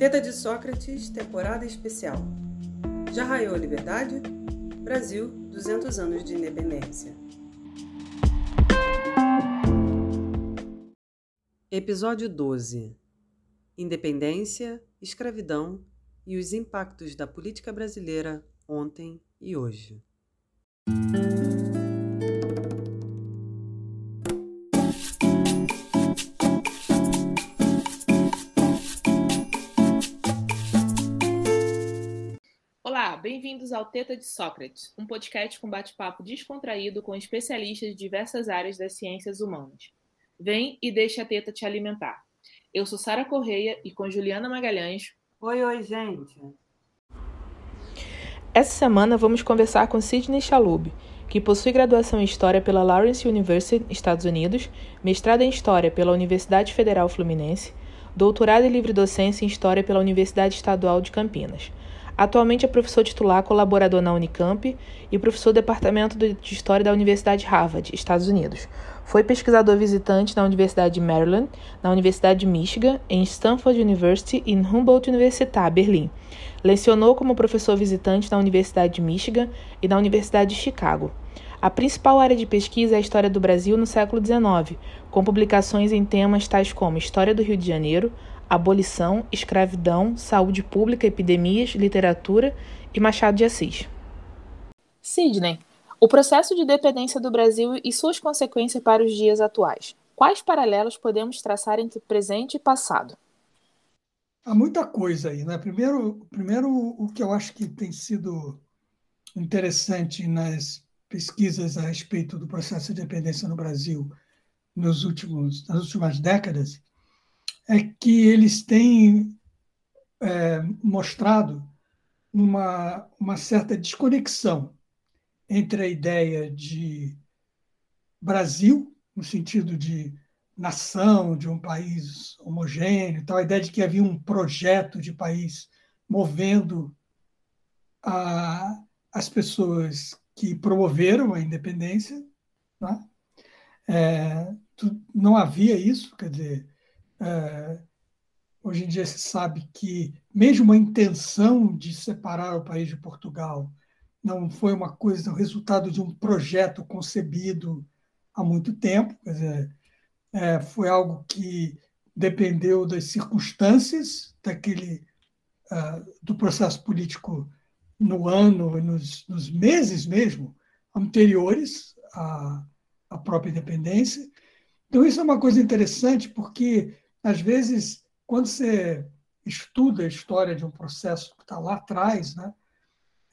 Teta de Sócrates, temporada especial. Já raiou a liberdade? Brasil, 200 anos de independência. Episódio 12: Independência, escravidão e os impactos da política brasileira ontem e hoje. Bem-vindos ao Teta de Sócrates, um podcast com bate-papo descontraído com especialistas de diversas áreas das ciências humanas. Vem e deixa a teta te alimentar. Eu sou Sara Correia e com Juliana Magalhães. Oi, oi, gente. Essa semana vamos conversar com Sidney Chalub, que possui graduação em História pela Lawrence University, Estados Unidos, mestrado em História pela Universidade Federal Fluminense, doutorado em livre docência em História pela Universidade Estadual de Campinas. Atualmente é professor titular colaborador na Unicamp e professor do Departamento de História da Universidade Harvard, Estados Unidos. Foi pesquisador visitante na Universidade de Maryland, na Universidade de Michigan, em Stanford University e Humboldt Universität, Berlim. Lecionou como professor visitante na Universidade de Michigan e na Universidade de Chicago. A principal área de pesquisa é a história do Brasil no século XIX, com publicações em temas tais como História do Rio de Janeiro, abolição, escravidão, saúde pública, epidemias, literatura e Machado de Assis. Sidney, o processo de dependência do Brasil e suas consequências para os dias atuais. Quais paralelos podemos traçar entre presente e passado? Há muita coisa aí, né? Primeiro, primeiro o que eu acho que tem sido interessante nas pesquisas a respeito do processo de dependência no Brasil nos últimos, nas últimas décadas é que eles têm é, mostrado uma, uma certa desconexão entre a ideia de Brasil, no sentido de nação, de um país homogêneo, tal, a ideia de que havia um projeto de país movendo a, as pessoas que promoveram a independência. Né? É, não havia isso, quer dizer, é, hoje em dia se sabe que mesmo a intenção de separar o país de Portugal não foi uma coisa, o resultado de um projeto concebido há muito tempo, quer dizer, é, foi algo que dependeu das circunstâncias daquele uh, do processo político no ano, nos, nos meses mesmo anteriores à, à própria independência. Então isso é uma coisa interessante porque às vezes, quando você estuda a história de um processo que está lá atrás, né,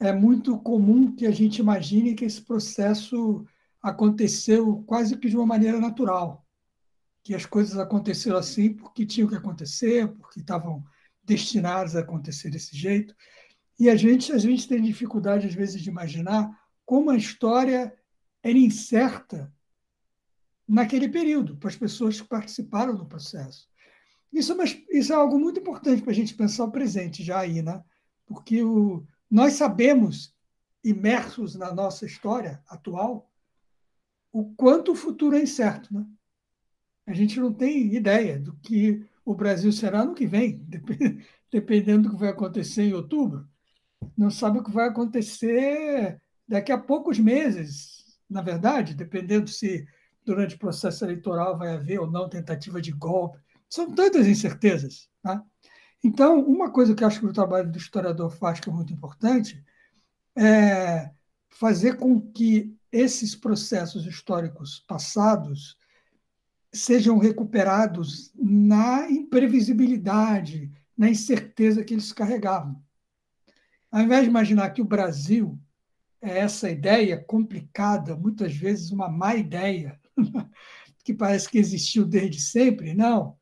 é muito comum que a gente imagine que esse processo aconteceu quase que de uma maneira natural, que as coisas aconteceram assim porque tinham que acontecer, porque estavam destinadas a acontecer desse jeito. E a gente, a gente tem dificuldade, às vezes, de imaginar como a história era incerta naquele período, para as pessoas que participaram do processo. Isso é, uma, isso é algo muito importante para a gente pensar o presente já aí, né? Porque o, nós sabemos, imersos na nossa história atual, o quanto o futuro é incerto, né? A gente não tem ideia do que o Brasil será no que vem, dependendo do que vai acontecer em outubro. Não sabe o que vai acontecer daqui a poucos meses, na verdade, dependendo se durante o processo eleitoral vai haver ou não tentativa de golpe são tantas incertezas. Tá? Então, uma coisa que acho que o trabalho do historiador faz que é muito importante é fazer com que esses processos históricos passados sejam recuperados na imprevisibilidade, na incerteza que eles carregavam. Ao invés de imaginar que o Brasil é essa ideia complicada, muitas vezes uma má ideia, que parece que existiu desde sempre, não.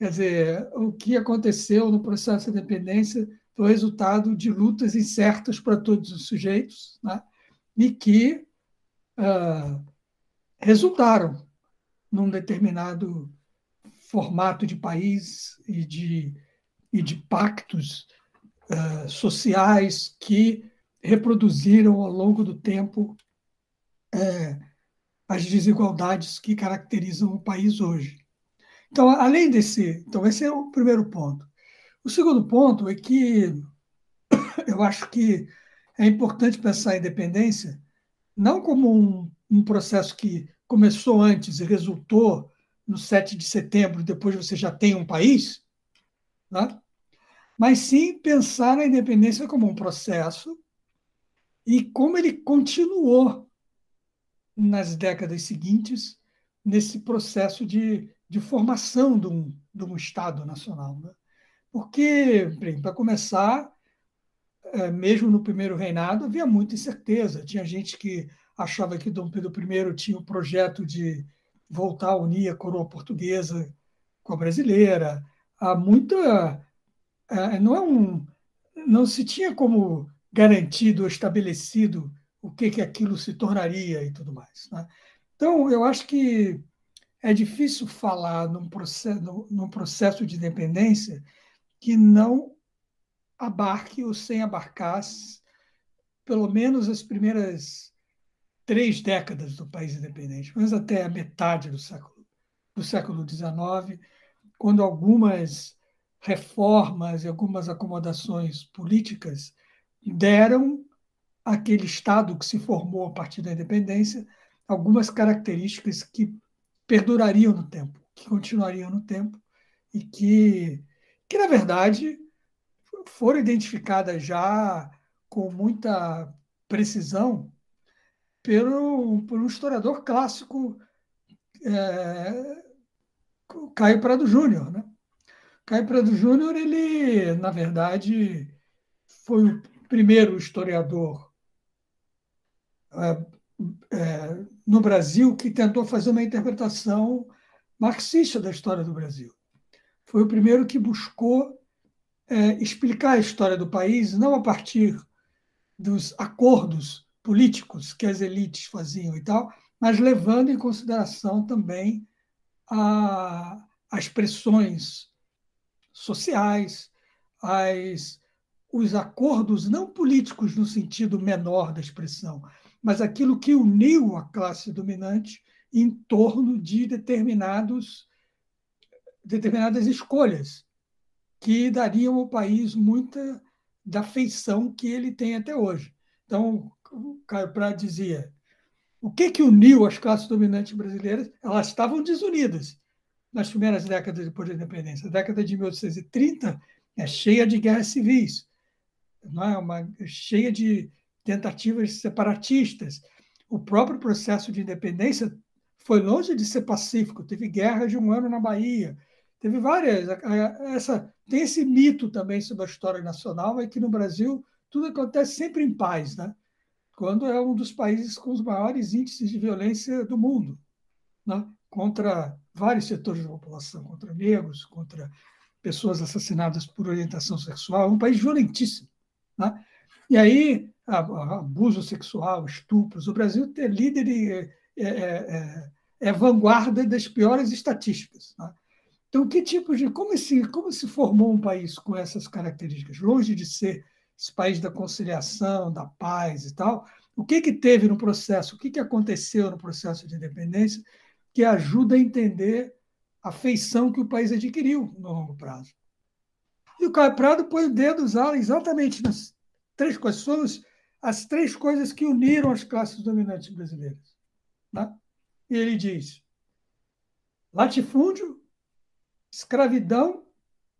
Quer dizer, o que aconteceu no processo de independência foi resultado de lutas incertas para todos os sujeitos, né? e que uh, resultaram num determinado formato de país e de, e de pactos uh, sociais que reproduziram ao longo do tempo uh, as desigualdades que caracterizam o país hoje. Então, além desse, então esse é o primeiro ponto. O segundo ponto é que eu acho que é importante pensar a independência não como um, um processo que começou antes e resultou no 7 de setembro, depois você já tem um país, né? mas sim pensar na independência como um processo e como ele continuou nas décadas seguintes nesse processo de, de formação de um, de um Estado nacional. Né? Porque, para começar, é, mesmo no primeiro reinado, havia muita incerteza. Tinha gente que achava que Dom Pedro I tinha o projeto de voltar a unir a coroa portuguesa com a brasileira. Há muita. É, não é um. Não se tinha como garantido ou estabelecido o que, que aquilo se tornaria e tudo mais. Né? Então, eu acho que é difícil falar num processo, num processo de independência que não abarque ou sem abarcar pelo menos as primeiras três décadas do país independente, mas até a metade do século do século XIX, quando algumas reformas e algumas acomodações políticas deram àquele Estado que se formou a partir da independência algumas características que perdurariam no tempo, que continuariam no tempo e que, que na verdade, foram identificadas já com muita precisão pelo, por um historiador clássico, é, Caio Prado Júnior. Né? Caio Prado Júnior, ele, na verdade, foi o primeiro historiador é, é, no Brasil que tentou fazer uma interpretação marxista da história do Brasil. Foi o primeiro que buscou é, explicar a história do país não a partir dos acordos políticos que as elites faziam e tal, mas levando em consideração também a, as pressões sociais, as, os acordos não políticos no sentido menor da expressão, mas aquilo que uniu a classe dominante em torno de determinados, determinadas escolhas que dariam ao país muita da feição que ele tem até hoje. Então, o Caio Prado dizia, o que, que uniu as classes dominantes brasileiras? Elas estavam desunidas nas primeiras décadas depois da independência. A década de 1830 é cheia de guerras civis, não é? Uma, cheia de tentativas separatistas. O próprio processo de independência foi longe de ser pacífico. Teve guerra de um ano na Bahia, teve várias. Essa, tem esse mito também sobre a história nacional, é que no Brasil tudo acontece sempre em paz, né? quando é um dos países com os maiores índices de violência do mundo, né? contra vários setores da população, contra negros, contra pessoas assassinadas por orientação sexual, é um país violentíssimo. Né? E aí, abuso sexual, estupros, o Brasil é líder e é, é, é, é vanguarda das piores estatísticas. Né? Então, que tipo de. Como se, como se formou um país com essas características? Longe de ser esse país da conciliação, da paz e tal, o que, que teve no processo, o que, que aconteceu no processo de independência que ajuda a entender a feição que o país adquiriu no longo prazo. E o Caio Prado põe o dedo exatamente nas três coisas, as três coisas que uniram as classes dominantes brasileiras. Né? E ele diz: latifúndio, escravidão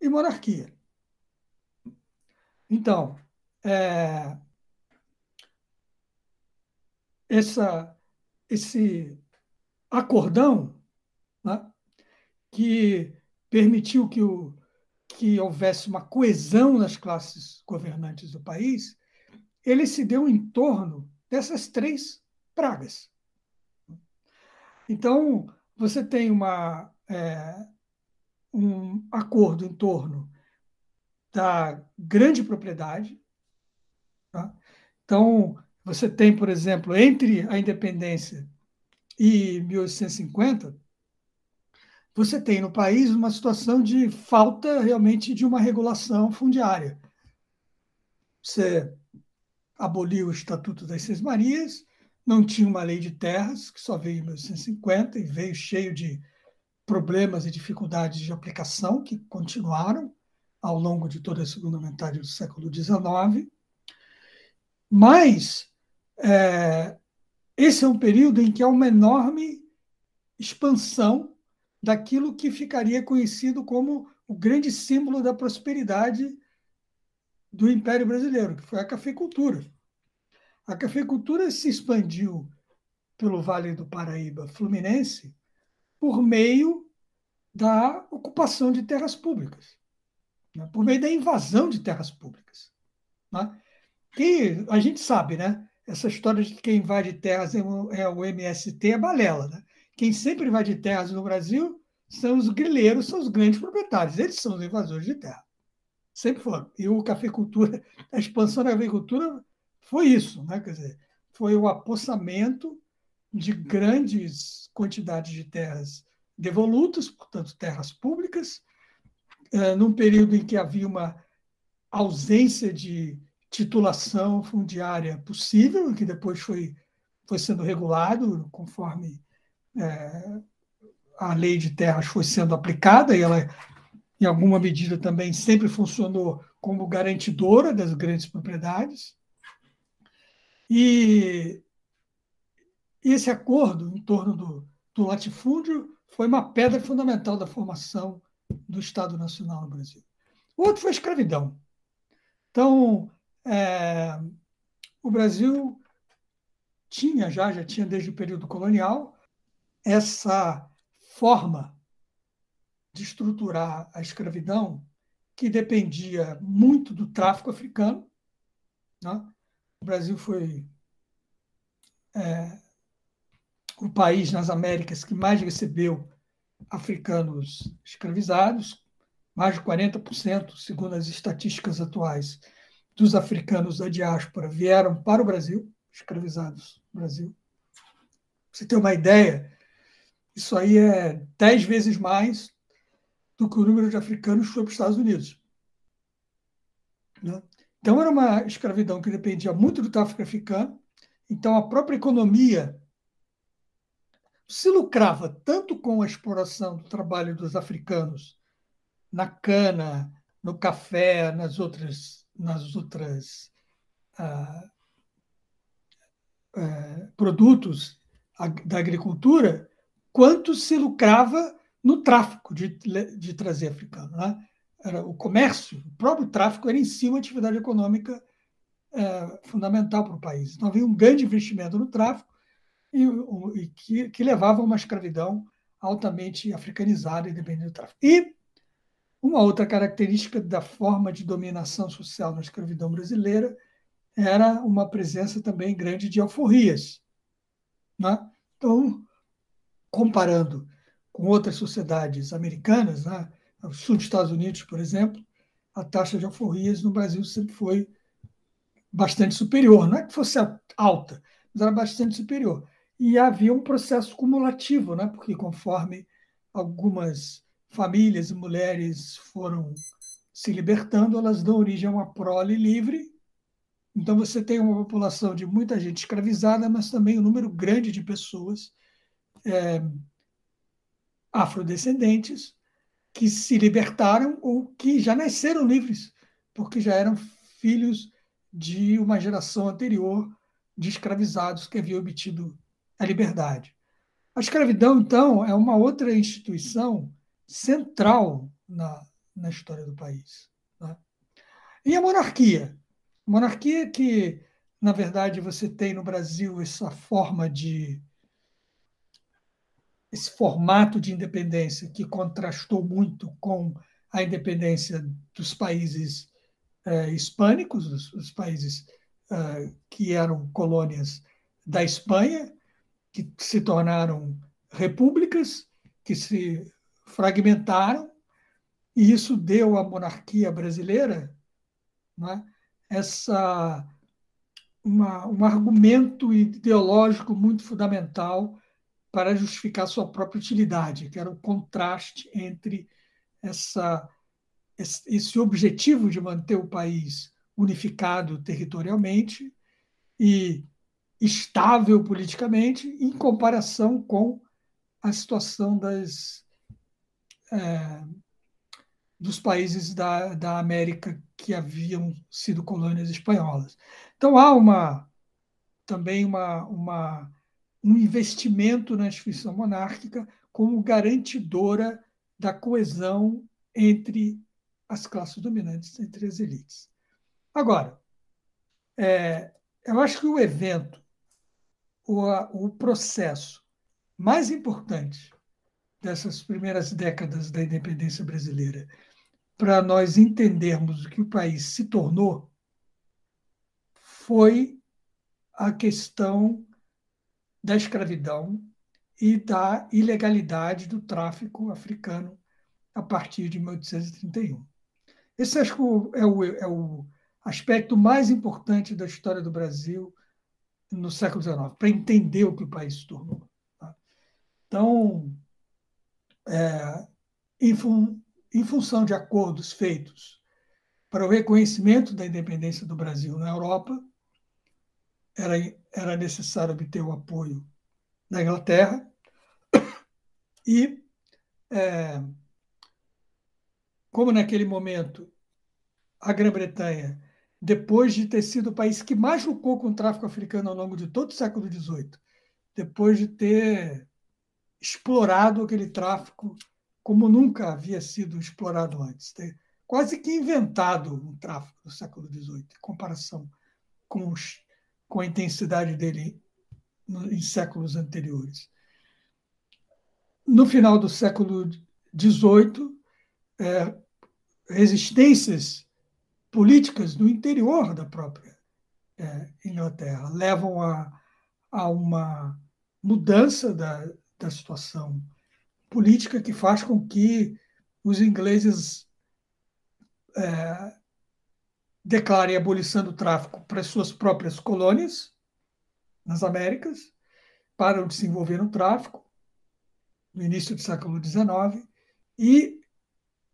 e monarquia. Então, é, essa, esse acordão né, que permitiu que, o, que houvesse uma coesão nas classes governantes do país, ele se deu em torno dessas três pragas. Então, você tem uma, é, um acordo em torno da grande propriedade. Tá? Então, você tem, por exemplo, entre a independência e 1850, você tem no país uma situação de falta realmente de uma regulação fundiária. Você aboliu o Estatuto das Seis Marias, não tinha uma lei de terras, que só veio em 1850 e veio cheio de problemas e dificuldades de aplicação que continuaram. ao longo de toda a segunda metade do século XIX. Mas é, esse é um período em que há uma enorme expansão daquilo que ficaria conhecido como o grande símbolo da prosperidade do Império Brasileiro, que foi a cafeicultura. A cafeicultura se expandiu pelo Vale do Paraíba Fluminense por meio da ocupação de terras públicas, né? por meio da invasão de terras públicas. Né? Que a gente sabe, né? Essa história de que quem invade terras é o, é o MST é balela. Né? Quem sempre invade terras no Brasil são os grileiros, são os grandes proprietários. Eles são os invasores de terra. Sempre foram. E o cafeicultura, a expansão da agricultura foi isso, né? Quer dizer, foi o apossamento de grandes quantidades de terras devolutas, portanto, terras públicas, eh, num período em que havia uma ausência de titulação fundiária possível, que depois foi, foi sendo regulado conforme é, a lei de terras foi sendo aplicada, e ela, em alguma medida, também sempre funcionou como garantidora das grandes propriedades. E esse acordo em torno do, do latifúndio foi uma pedra fundamental da formação do Estado Nacional no Brasil. O outro foi a escravidão. Então, é, o Brasil tinha já, já tinha desde o período colonial, essa forma de estruturar a escravidão que dependia muito do tráfico africano. Né? O Brasil foi é, o país nas Américas que mais recebeu africanos escravizados, mais de 40%, segundo as estatísticas atuais, dos africanos da diáspora vieram para o Brasil, escravizados no Brasil. Pra você ter uma ideia, isso aí é dez vezes mais do que o número de africanos foi para os Estados Unidos. Né? Então, era uma escravidão que dependia muito do tráfico africano. Então, a própria economia se lucrava tanto com a exploração do trabalho dos africanos na cana, no café, nas outras, nas outras ah, ah, produtos da agricultura, quanto se lucrava no tráfico de, de trazer africano. Né? Era o comércio, o próprio tráfico era em si uma atividade econômica é, fundamental para o país. Então havia um grande investimento no tráfico e, e que, que levava a uma escravidão altamente africanizada e dependente do tráfico. E uma outra característica da forma de dominação social na escravidão brasileira era uma presença também grande de alforrias. Né? Então, comparando com outras sociedades americanas, né? no sul dos Estados Unidos, por exemplo, a taxa de alforrias no Brasil sempre foi bastante superior. Não é que fosse alta, mas era bastante superior e havia um processo cumulativo, né? porque conforme algumas famílias e mulheres foram se libertando, elas dão origem a uma prole livre. Então você tem uma população de muita gente escravizada, mas também um número grande de pessoas é, afrodescendentes que se libertaram ou que já nasceram livres, porque já eram filhos de uma geração anterior de escravizados que haviam obtido a liberdade. A escravidão, então, é uma outra instituição central na, na história do país. Né? E a monarquia? A monarquia que, na verdade, você tem no Brasil essa forma de. Esse formato de independência que contrastou muito com a independência dos países eh, hispânicos, os, os países eh, que eram colônias da Espanha, que se tornaram repúblicas, que se fragmentaram, e isso deu à monarquia brasileira né, essa, uma, um argumento ideológico muito fundamental para justificar sua própria utilidade, que era o contraste entre essa, esse objetivo de manter o país unificado territorialmente e estável politicamente em comparação com a situação das, é, dos países da, da América que haviam sido colônias espanholas. Então há uma também uma, uma um investimento na instituição monárquica como garantidora da coesão entre as classes dominantes, entre as elites. Agora, é, eu acho que o evento, o, o processo mais importante dessas primeiras décadas da independência brasileira, para nós entendermos o que o país se tornou, foi a questão da escravidão e da ilegalidade do tráfico africano a partir de 1831. Esse acho que é o, é o aspecto mais importante da história do Brasil no século XIX, para entender o que o país se tornou. Tá? Então, é, em, fun, em função de acordos feitos para o reconhecimento da independência do Brasil na Europa, era, era necessário obter o apoio da Inglaterra e, é, como naquele momento a Grã-Bretanha, depois de ter sido o país que mais lucrou com o tráfico africano ao longo de todo o século XVIII, depois de ter explorado aquele tráfico como nunca havia sido explorado antes, ter quase que inventado um tráfico no século XVIII, em comparação com, os, com a intensidade dele em séculos anteriores. No final do século XVIII, é, resistências políticas no interior da própria é, Inglaterra levam a, a uma mudança da, da situação política que faz com que os ingleses é, declarem a abolição do tráfico para suas próprias colônias nas Américas, param de se envolver no tráfico no início do século XIX e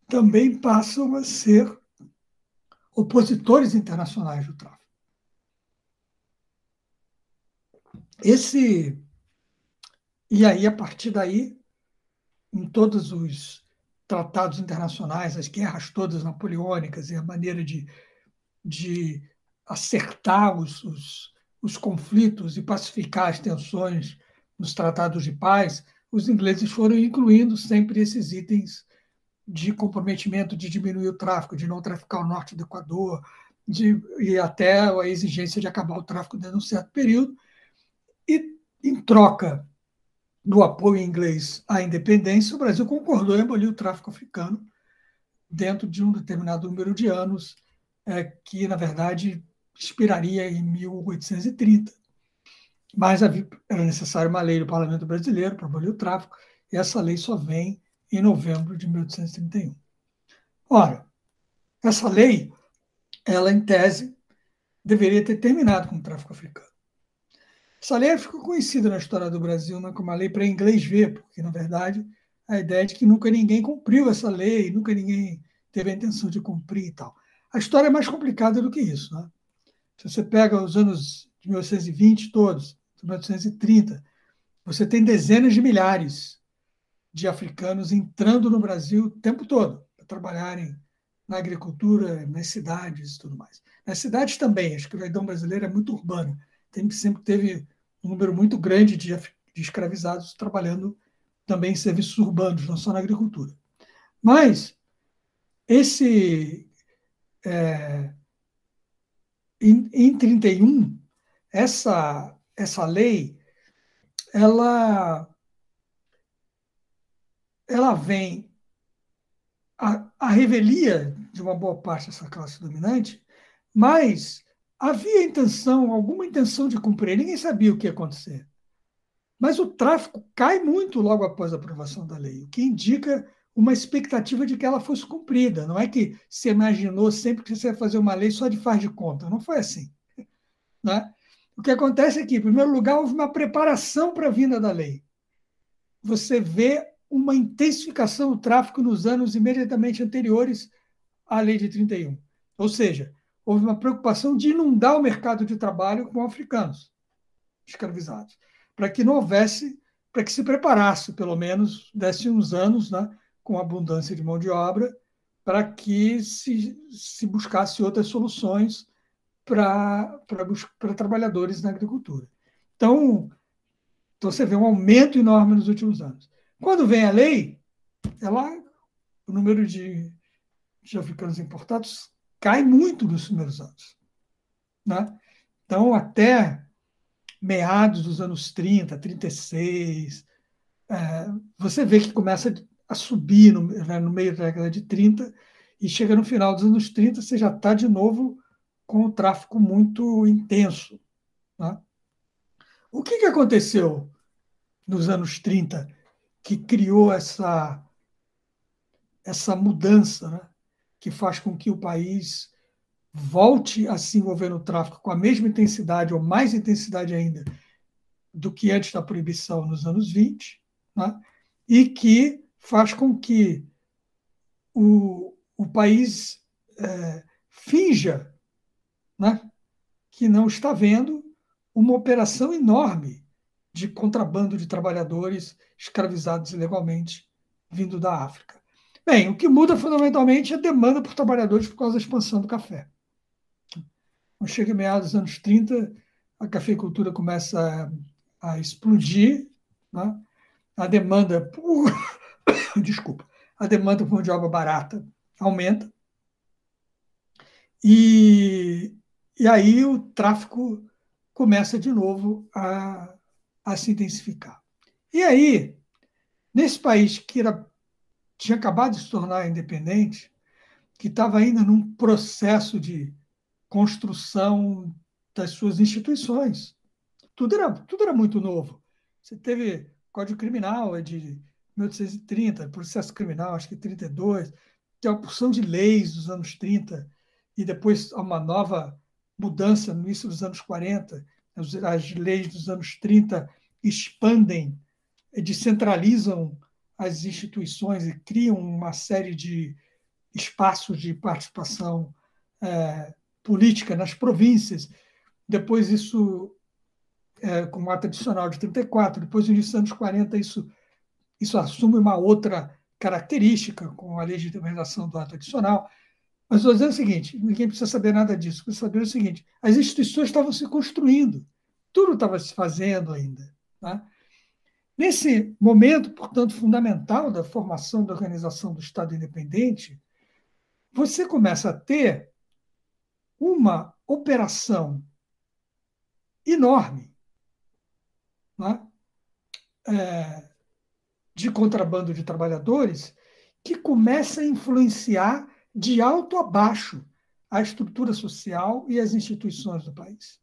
também passam a ser opositores internacionais do tráfico. Esse e aí a partir daí, em todos os tratados internacionais, as guerras todas napoleônicas e a maneira de, de acertar os, os, os conflitos e pacificar as tensões nos tratados de paz, os ingleses foram incluindo sempre esses itens de comprometimento de diminuir o tráfico, de não traficar o norte do Equador, de, e até a exigência de acabar o tráfico dentro de um certo período. E, em troca do apoio inglês à independência, o Brasil concordou em abolir o tráfico africano dentro de um determinado número de anos, é, que, na verdade, expiraria em 1830. Mas havia, era necessária uma lei do Parlamento Brasileiro para abolir o tráfico, e essa lei só vem em novembro de 1831. Ora, essa lei, ela em tese, deveria ter terminado com o tráfico africano. Essa lei ficou conhecida na história do Brasil né, como a lei para inglês ver, porque, na verdade, a ideia é de que nunca ninguém cumpriu essa lei, nunca ninguém teve a intenção de cumprir e tal. A história é mais complicada do que isso. Né? Se você pega os anos de 1920 todos, de 1930, você tem dezenas de milhares de africanos entrando no Brasil o tempo todo para trabalharem na agricultura, nas cidades e tudo mais. Nas cidades também, acho que o Verdão brasileiro é muito urbano. Tem, sempre teve um número muito grande de, de escravizados trabalhando também em serviços urbanos, não só na agricultura. Mas esse é, em, em 31 essa essa lei ela ela vem a, a revelia de uma boa parte dessa classe dominante, mas havia intenção, alguma intenção de cumprir, ninguém sabia o que ia acontecer. Mas o tráfico cai muito logo após a aprovação da lei, o que indica uma expectativa de que ela fosse cumprida. Não é que se imaginou sempre que você ia fazer uma lei só de faz de conta. Não foi assim. Né? O que acontece é que, em primeiro lugar, houve uma preparação para a vinda da lei. Você vê uma intensificação do tráfico nos anos imediatamente anteriores à Lei de 31. Ou seja, houve uma preocupação de inundar o mercado de trabalho com africanos escravizados, para que não houvesse, para que se preparasse, pelo menos, desse uns anos, né, com abundância de mão de obra, para que se, se buscasse outras soluções para trabalhadores na agricultura. Então, então, você vê um aumento enorme nos últimos anos. Quando vem a lei, ela, o número de, de africanos importados cai muito nos primeiros anos. Né? Então, até meados dos anos 30, 36, é, você vê que começa a subir no, né, no meio da década de 30 e chega no final dos anos 30, você já está de novo com o tráfico muito intenso. Né? O que, que aconteceu nos anos 30 que criou essa, essa mudança, né? que faz com que o país volte a se envolver no tráfico com a mesma intensidade ou mais intensidade ainda do que antes da proibição nos anos 20, né? e que faz com que o, o país é, finja né? que não está vendo uma operação enorme de contrabando de trabalhadores escravizados ilegalmente vindo da África. Bem, o que muda fundamentalmente é a demanda por trabalhadores por causa da expansão do café. Quando chega em meados dos anos 30, a cafeicultura começa a, a explodir, né? a demanda por desculpa, a demanda por mão de obra barata aumenta e, e aí o tráfico começa de novo a, a se intensificar. E aí, nesse país que era, tinha acabado de se tornar independente, que estava ainda num processo de construção das suas instituições, tudo era, tudo era muito novo. Você teve Código Criminal, é de 1830, processo criminal, acho que 32, tem uma porção de leis dos anos 30, e depois uma nova mudança no início dos anos 40, as, leis dos anos 30 expandem, descentralizam as instituições e criam uma série de espaços de participação é, política nas províncias. Depois isso, é, com o ato adicional de 34, depois no início dos anos 40, isso, isso assume uma outra característica, com a legitimização do ato adicional. Mas estou dizendo o seguinte: ninguém precisa saber nada disso, precisa saber o seguinte: as instituições estavam se construindo, tudo estava se fazendo ainda. Tá? Nesse momento, portanto, fundamental da formação da organização do Estado independente, você começa a ter uma operação enorme né? é, de contrabando de trabalhadores que começa a influenciar de alto a baixo a estrutura social e as instituições do país.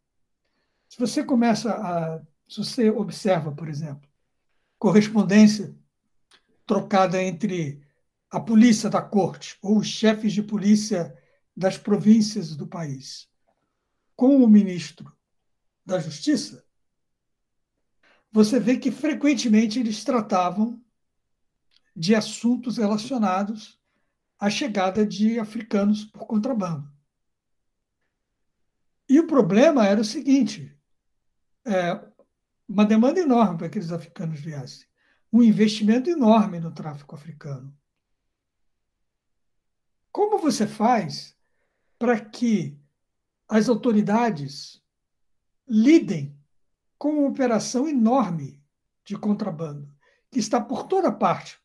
Se você começa a. Se você observa, por exemplo, correspondência trocada entre a polícia da corte ou os chefes de polícia das províncias do país com o ministro da Justiça, você vê que frequentemente eles tratavam de assuntos relacionados à chegada de africanos por contrabando. E o problema era o seguinte: é, uma demanda enorme para que aqueles africanos viessem, um investimento enorme no tráfico africano. Como você faz para que as autoridades lidem com uma operação enorme de contrabando, que está por toda parte?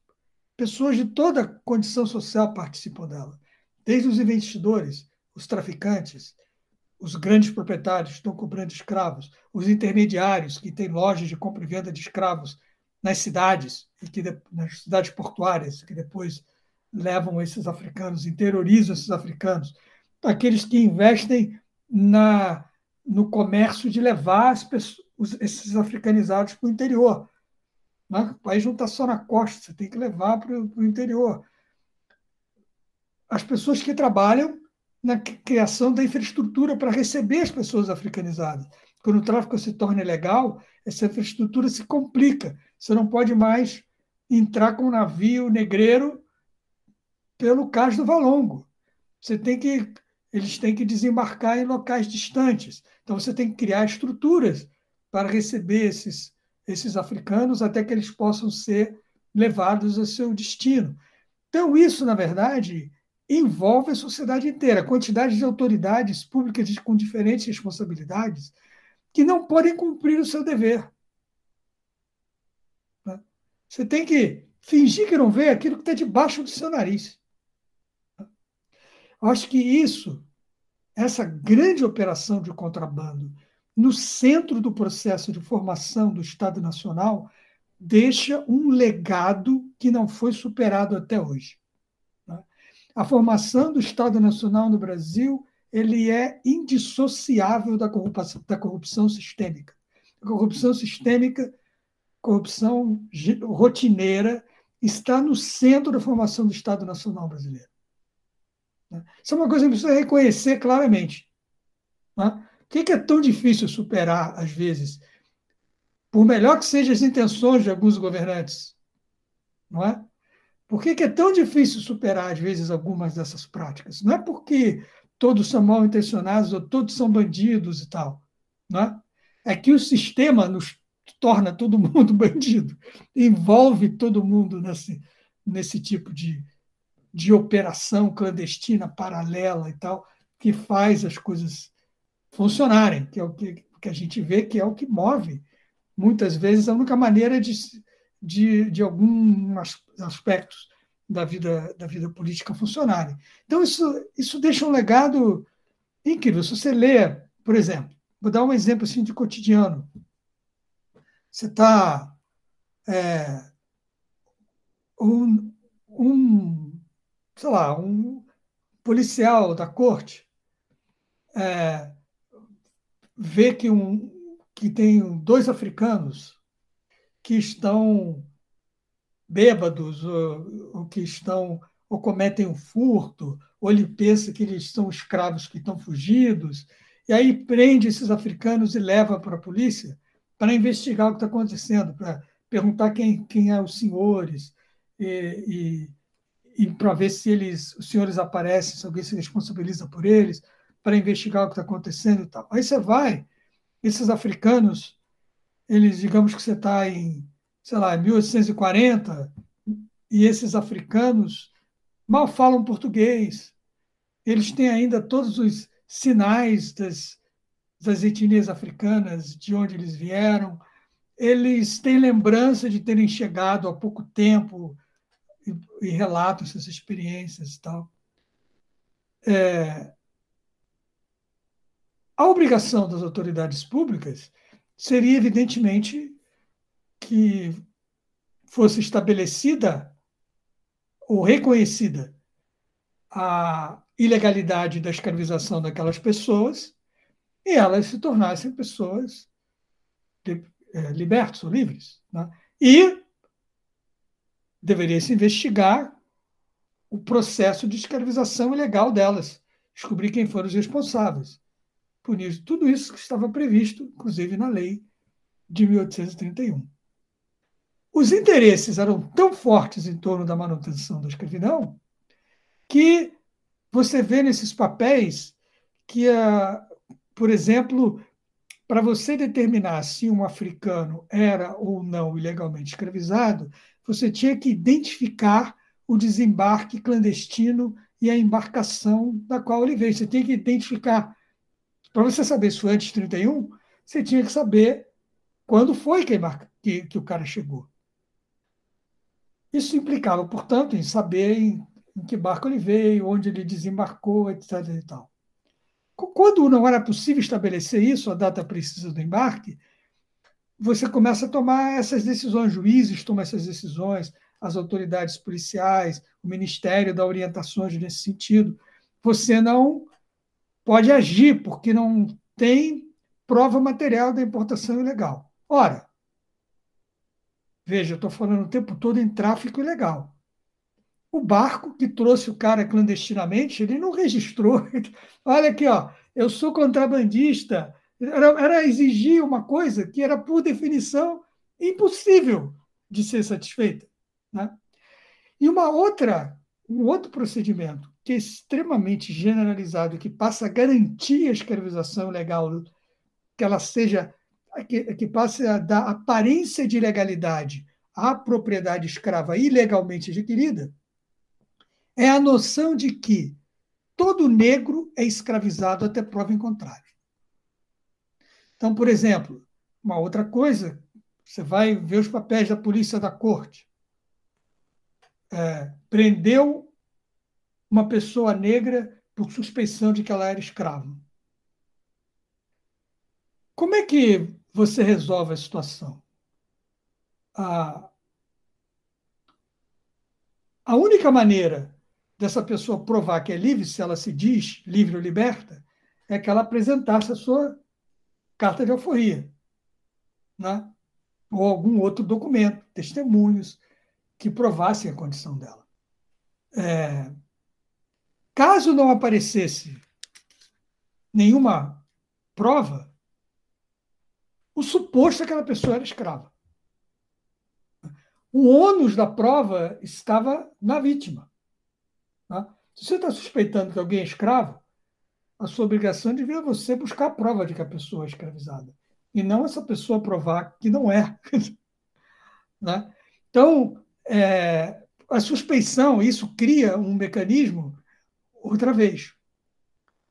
Pessoas de toda condição social participam dela, desde os investidores, os traficantes, os grandes proprietários estão comprando escravos, os intermediários que têm lojas de compra e venda de escravos nas cidades e que nas cidades portuárias que depois levam esses africanos, interiorizam esses africanos, aqueles que investem na no comércio de levar pessoas, esses africanizados para o interior. Né? O país não está só na costa, você tem que levar para o interior. As pessoas que trabalham na criação da infraestrutura para receber as pessoas africanizadas. Quando o tráfico se torna ilegal, essa infraestrutura se complica. Você não pode mais entrar com um navio negreiro pelo Cais do Valongo. Você tem que, eles têm que desembarcar em locais distantes. Então você tem que criar estruturas para receber esses, esses africanos até que eles possam ser levados ao seu destino. Então isso, na verdade, envolve a sociedade inteira, a quantidade de autoridades públicas com diferentes responsabilidades que não podem cumprir o seu dever. Né? Você tem que fingir que não vê aquilo que está debaixo do seu nariz. Eu acho que isso, essa grande operação de contrabando, no centro do processo de formação do Estado Nacional, deixa um legado que não foi superado até hoje. Né? A formação do Estado Nacional no Brasil ele é indissociável da corrupção, da corrupção sistêmica. A corrupção sistêmica, corrupção rotineira, está no centro da formação do Estado Nacional brasileiro. Né? Isso é uma coisa que precisa reconhecer claramente. Né? O que é tão difícil superar, às vezes, por melhor que sejam as intenções de alguns governantes? Não é? Por que é tão difícil superar, às vezes, algumas dessas práticas? Não é porque todos são mal intencionados ou todos são bandidos e tal. Não é? é que o sistema nos torna todo mundo bandido, envolve todo mundo nesse, nesse tipo de, de operação clandestina, paralela e tal, que faz as coisas funcionarem, que é o que, que a gente vê que é o que move, muitas vezes, a única maneira de, de, de alguns aspectos da vida, da vida política funcionarem. Então, isso, isso deixa um legado incrível. Se você lê, por exemplo, vou dar um exemplo assim de cotidiano. Você está. É, um, um sei lá, um policial da corte é, vê que, um, que tem dois africanos que estão bêbados ou, ou, que estão ou cometem um furto, ou ele pensa que eles são escravos que estão fugidos, e aí prende esses africanos e leva para a polícia para investigar o que está acontecendo, para perguntar quem, quem é os senhores, e, e para ver se eles, os senhores aparecem, se alguém se responsabiliza por eles, para investigar o que está acontecendo e tal. Aí você vai, esses africanos, eles, digamos que você está em, sei lá, 1840, e esses africanos mal falam português, eles têm ainda todos os sinais das, das etnias africanas, de onde eles vieram, eles têm lembrança de terem chegado há pouco tempo e, e relatam essas experiências e tal. É, a obrigação das autoridades públicas seria, evidentemente, que fosse estabelecida ou reconhecida a ilegalidade da escravização daquelas pessoas e elas se tornassem pessoas é, libertas ou livres. Né? E deveria se investigar o processo de escravização ilegal delas, descobrir quem foram os responsáveis. Tudo isso que estava previsto, inclusive na lei de 1831. Os interesses eram tão fortes em torno da manutenção da escravidão que você vê nesses papéis que, ah, por exemplo, para você determinar se um africano era ou não ilegalmente escravizado, você tinha que identificar o desembarque clandestino e a embarcação da qual ele veio. Você tinha que identificar. Para você saber se foi antes de 31, você tinha que saber quando foi que, que, que o cara chegou. Isso implicava, portanto, em saber em, em, que barco ele veio, onde ele desembarcou, etc. E tal. Quando não era possível estabelecer isso, a data precisa do embarque, você começa a tomar essas decisões, juízes tomam essas decisões, as autoridades policiais, o Ministério dá orientações nesse sentido. Você não pode agir, porque não tem prova material da importação ilegal. Ora, veja, eu estou falando o tempo todo em tráfico ilegal. O barco que trouxe o cara clandestinamente, ele não registrou. Olha aqui, ó, eu sou contrabandista, era, era exigir uma coisa que era, por definição, impossível de ser satisfeita. Né? E uma outra, um outro procedimento que é extremamente generalizado, que passa a garantir a escravização legal, que ela seja, que, que passe a dar aparência de legalidade à propriedade escrava ilegalmente adquirida, é a noção de que todo negro é escravizado até prova em contrário. Então, por exemplo, uma outra coisa, você vai ver os papéis da polícia da corte. É, prendeu uma pessoa negra por suspeição de que ela era escrava. Como é que você resolve a situação? A, a única maneira dessa pessoa provar que é livre, se ela se diz livre ou liberta, é que ela apresentasse a sua carta de alforria, né? ou algum outro documento, testemunhos, que provassem a condição dela. É, caso não aparecesse nenhuma prova, o suposto é que aquela pessoa era escrava. O ônus da prova estava na vítima. Tá? Se você está suspeitando que alguém é escravo, a sua obrigação devia você buscar a prova de que a pessoa é escravizada. E não essa pessoa provar que não é. né? Então, é, a suspeição, isso cria um mecanismo, outra vez,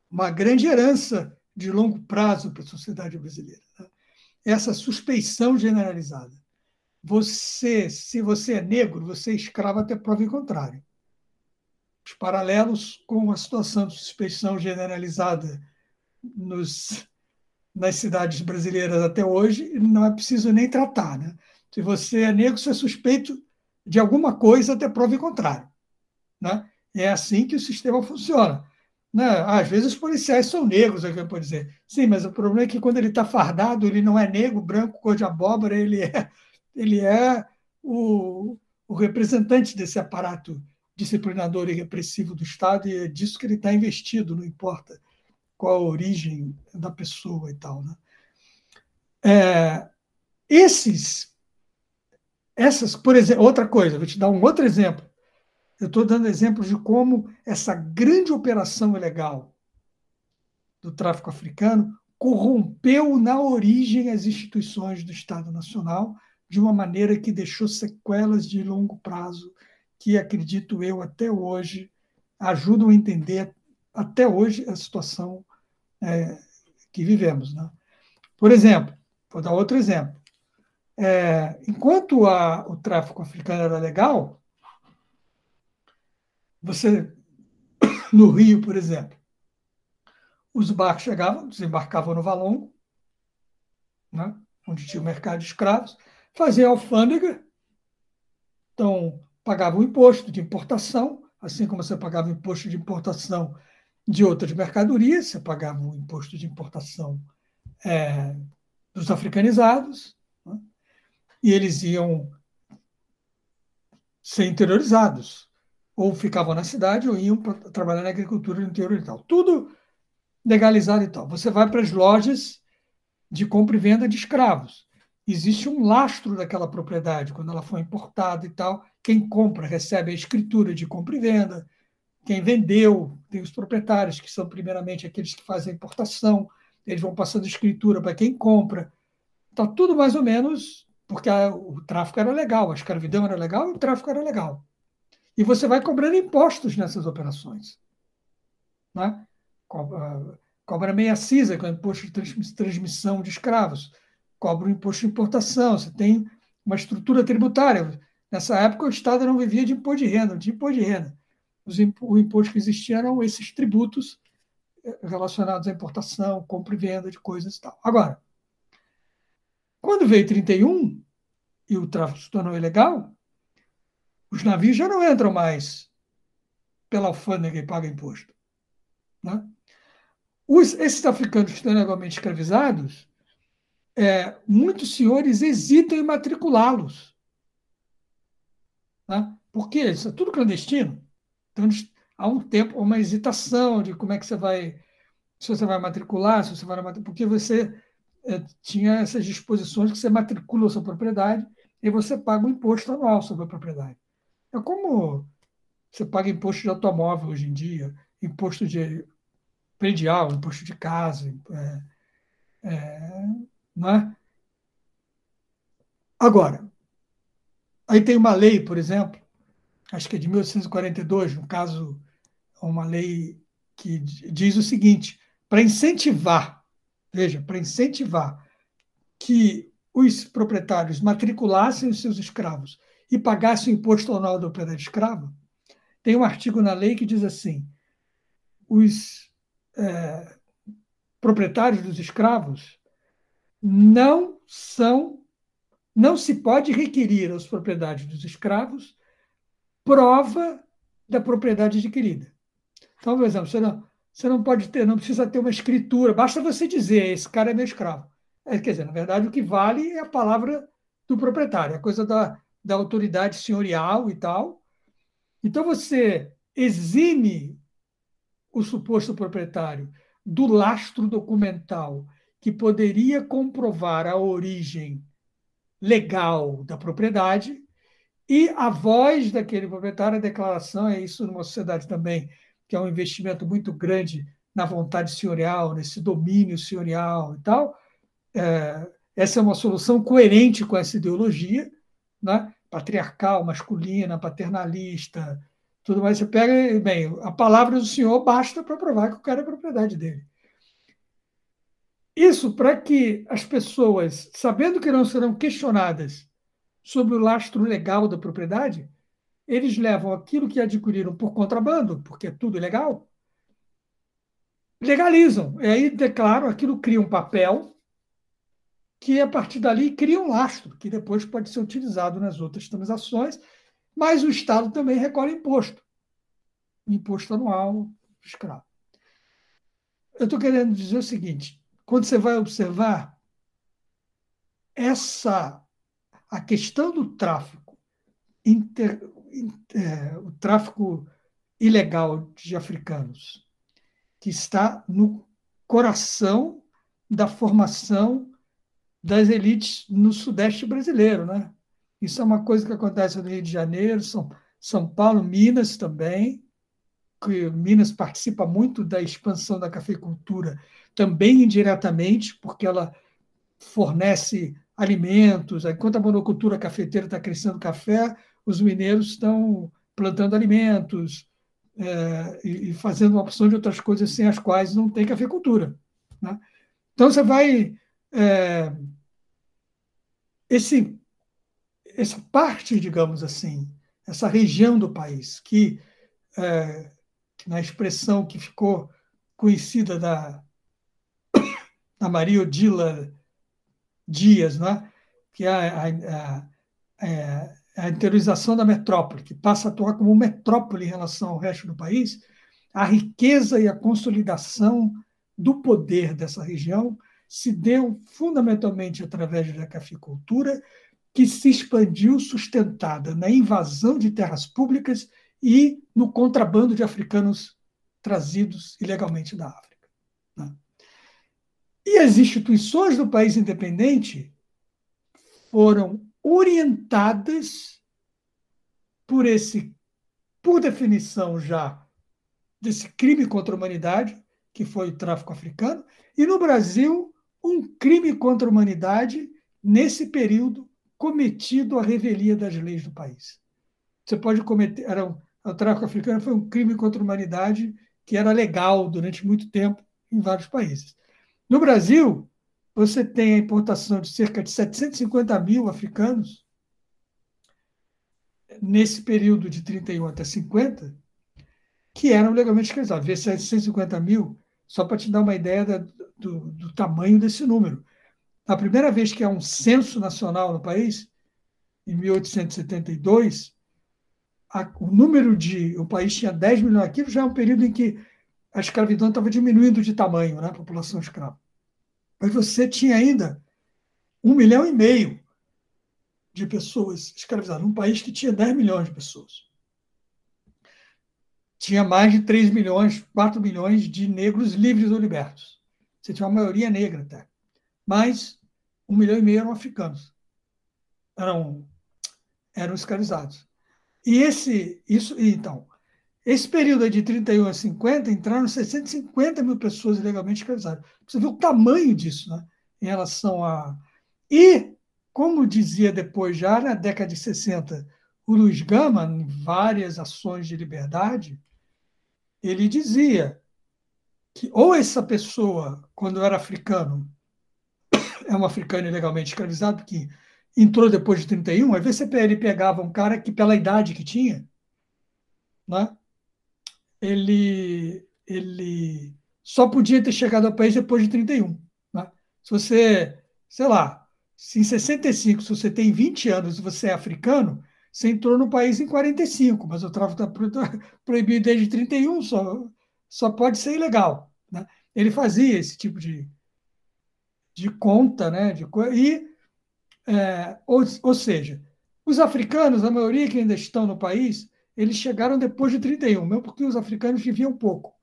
uma grande herança de longo prazo para a sociedade brasileira. Né? essa suspeição generalizada. Você, se você é negro, você é escravo até prova em contrário. Os paralelos com a situação de suspeição generalizada nos, nas cidades brasileiras até hoje, não é preciso nem tratar. Né? Se você é negro, você é suspeito de alguma coisa até prova em contrário. Né? É assim que o sistema funciona. Né? Às vezes os policiais são negros, é que eu dizer. Sim, mas o problema é que quando ele está fardado, ele não é negro, branco, cor de abóbora, ele é, ele é o, o representante desse aparato disciplinador e repressivo do Estado, e é disso que ele está investido, não importa qual a origem da pessoa e tal. Né? É, esses, essas, por exemplo, outra coisa, vou te dar um outro exemplo. Eu estou dando exemplos de como essa grande operação ilegal do tráfico africano corrompeu na origem as instituições do Estado Nacional de uma maneira que deixou sequelas de longo prazo que, acredito eu, até hoje ajudam a entender até hoje a situação é, que vivemos. Né? Por exemplo, vou dar outro exemplo. É, enquanto a, o tráfico africano era legal, você, no Rio, por exemplo, os barcos chegavam, desembarcavam no Valongo, né, onde tinha o mercado de escravos, faziam alfândega, então pagavam imposto de importação, assim como você pagava imposto de importação de outras mercadorias, você pagava o imposto de importação é, dos africanizados, né, e eles iam ser interiorizados ou ficavam na cidade ou iam trabalhar na agricultura no interior e tal. Tudo legalizado e tal. Você vai para as lojas de compra e venda de escravos. Existe um lastro daquela propriedade quando ela foi importada e tal. Quem compra recebe a escritura de compra e venda. Quem vendeu, tem os proprietários, que são primeiramente aqueles que fazem a importação. Eles vão passando escritura para quem compra. Está tudo mais ou menos, porque a, o tráfico era legal, a escravidão era legal e o tráfico era legal. E você vai cobrando impostos nessas operações. Né? Cobra, cobra meia CISA, que é o imposto de transmissão de escravos. Cobra o imposto de importação. Você tem uma estrutura tributária. Nessa época, o Estado não vivia de imposto de renda, não tinha imposto de renda. O imposto que existia eram esses tributos eh, relacionados à importação, compra e venda de coisas e tal. Agora, quando veio 31 e o tráfico se tornou ilegal, os navios já não entram mais pela alfândega e pagam imposto. Né? Os, esses africanos que estão legalmente escravizados, é, muitos senhores hesitam em matriculá-los. Né? Porque isso é tudo clandestino. Então, há um tempo, uma hesitação de como é que você vai, se você vai matricular, se você vai matricular, porque você é, tinha essas disposições que você matricula a sua propriedade e você paga um imposto anual sobre a propriedade. É como você paga imposto de automóvel hoje em dia, imposto de predial, imposto de casa, é, é, né? Agora, aí tem uma lei, por exemplo, acho que é de 1842, no caso, uma lei que diz o seguinte: para incentivar, veja, para incentivar que os proprietários matriculassem os seus escravos e pagassem o imposto anual da propriedade escrava, tem um artigo na lei que diz assim: os é, proprietários dos escravos não são, não se pode requerir aos propriedades dos escravos prova da propriedade adquirida. Então, por exemplo, você não, você não pode ter, não precisa ter uma escritura, basta você dizer, esse cara é meu escravo. É, quer dizer, na verdade, o que vale é a palavra do proprietário, a coisa da, da autoridade senhorial e tal. Então, você exime o suposto proprietário do lastro documental que poderia comprovar a origem legal da propriedade e a voz daquele proprietário, a declaração, é isso numa sociedade também que é um investimento muito grande na vontade senhorial, nesse domínio senhorial e tal. É, essa é uma solução coerente com essa ideologia, né? Patriarcal, masculina, paternalista, tudo mais. Você pega, bem, a palavra do senhor basta para provar que o cara é propriedade dele. Isso para que as pessoas, sabendo que não serão questionadas sobre o lastro legal da propriedade, eles levam aquilo que adquiriram por contrabando, porque é tudo ilegal, legalizam. E aí declaram, aquilo cria um papel que, a partir dali, cria um lastro, que depois pode ser utilizado nas outras transações, mas o Estado também recolhe imposto. Imposto anual escravo. Eu estou querendo dizer o seguinte: quando você vai observar essa a questão do tráfico, inter, é, o tráfico ilegal de africanos, que está no coração da formação das elites no Sudeste brasileiro. Né? Isso é uma coisa que acontece no Rio de Janeiro, São, São Paulo, Minas também, que Minas participa muito da expansão da cafeicultura, também indiretamente, porque ela fornece alimentos. Enquanto a monocultura cafeteira está crescendo café, os mineiros estão plantando alimentos é, e, e, fazendo uma opção de outras coisas sem as quais não tem cafeicultura. Né? Então, você vai. É, esse, essa parte, digamos assim, essa região do país, que, é, na expressão que ficou conhecida da, da Maria Odila Dias, né? que é a, a, a, a interiorização da metrópole, que passa a atuar como metrópole em relação ao resto do país, a riqueza e a consolidação do poder dessa região se deu fundamentalmente através da caficultura, que se expandiu sustentada na invasão de terras públicas e no contrabando de africanos trazidos ilegalmente da África. Né? E as instituições do país independente foram orientadas por esse, por definição já, desse crime contra a humanidade, que foi o tráfico africano, e no Brasil, um crime contra a humanidade nesse período cometido a revelia das leis do país. Você pode cometer. Era o tráfico africano foi um crime contra a humanidade que era legal durante muito tempo em vários países. No Brasil, você tem a importação de cerca de 750 mil africanos nesse período de 31 até 50, que eram legalmente escravizados. Vê 750 mil, só para te dar uma ideia da, do, do tamanho desse número. A primeira vez que há um censo nacional no país, em 1872, a, o número de. O país tinha 10 milhões. Aquilo já é um período em que a escravidão estava diminuindo de tamanho, né, a população escrava. Mas você tinha ainda um milhão e meio de pessoas escravizadas, um país que tinha 10 milhões de pessoas. Tinha mais de 3 milhões, 4 milhões de negros livres ou libertos. Você tinha uma maioria negra até. Mas um milhão e meio eram africanos. Eram, eram escravizados. E esse, isso, então, esse período de 31 a 50, entraram 650 mil pessoas ilegalmente escravizadas. Você vê o tamanho disso, né? Em relação a. E, como dizia depois, já na década de 60, o Luiz Gama, em várias ações de liberdade, ele dizia que ou essa pessoa, quando era africano, é um africano ilegalmente escravizado, que entrou depois de 31, às vezes ele pegava um cara que, pela idade que tinha, né, ele, ele só podia ter chegado ao país depois de 31. Né? Se você, sei lá, se em 65, se você tem 20 anos e você é africano, você entrou no país em 45, mas o tráfico está proibido desde 31, só, só pode ser ilegal. Né? Ele fazia esse tipo de, de conta, né? De, e, é, ou, ou seja, os africanos, a maioria que ainda estão no país, eles chegaram depois de 31, mesmo porque os africanos viviam pouco.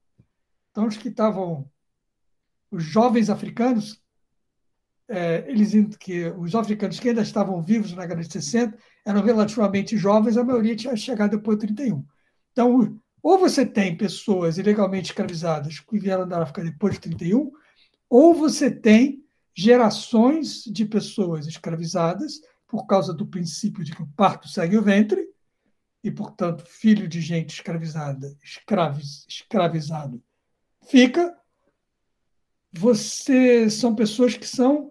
Então, os que estavam, os jovens africanos, é, eles que os africanos que ainda estavam vivos na década de 60 eram relativamente jovens, a maioria tinha chegado depois de 31. Então, ou você tem pessoas ilegalmente escravizadas que vieram da África depois de 31, ou você tem gerações de pessoas escravizadas por causa do princípio de que o parto segue o ventre, e, portanto, filho de gente escravizada, escraviz, escravizado, fica. Você são pessoas que são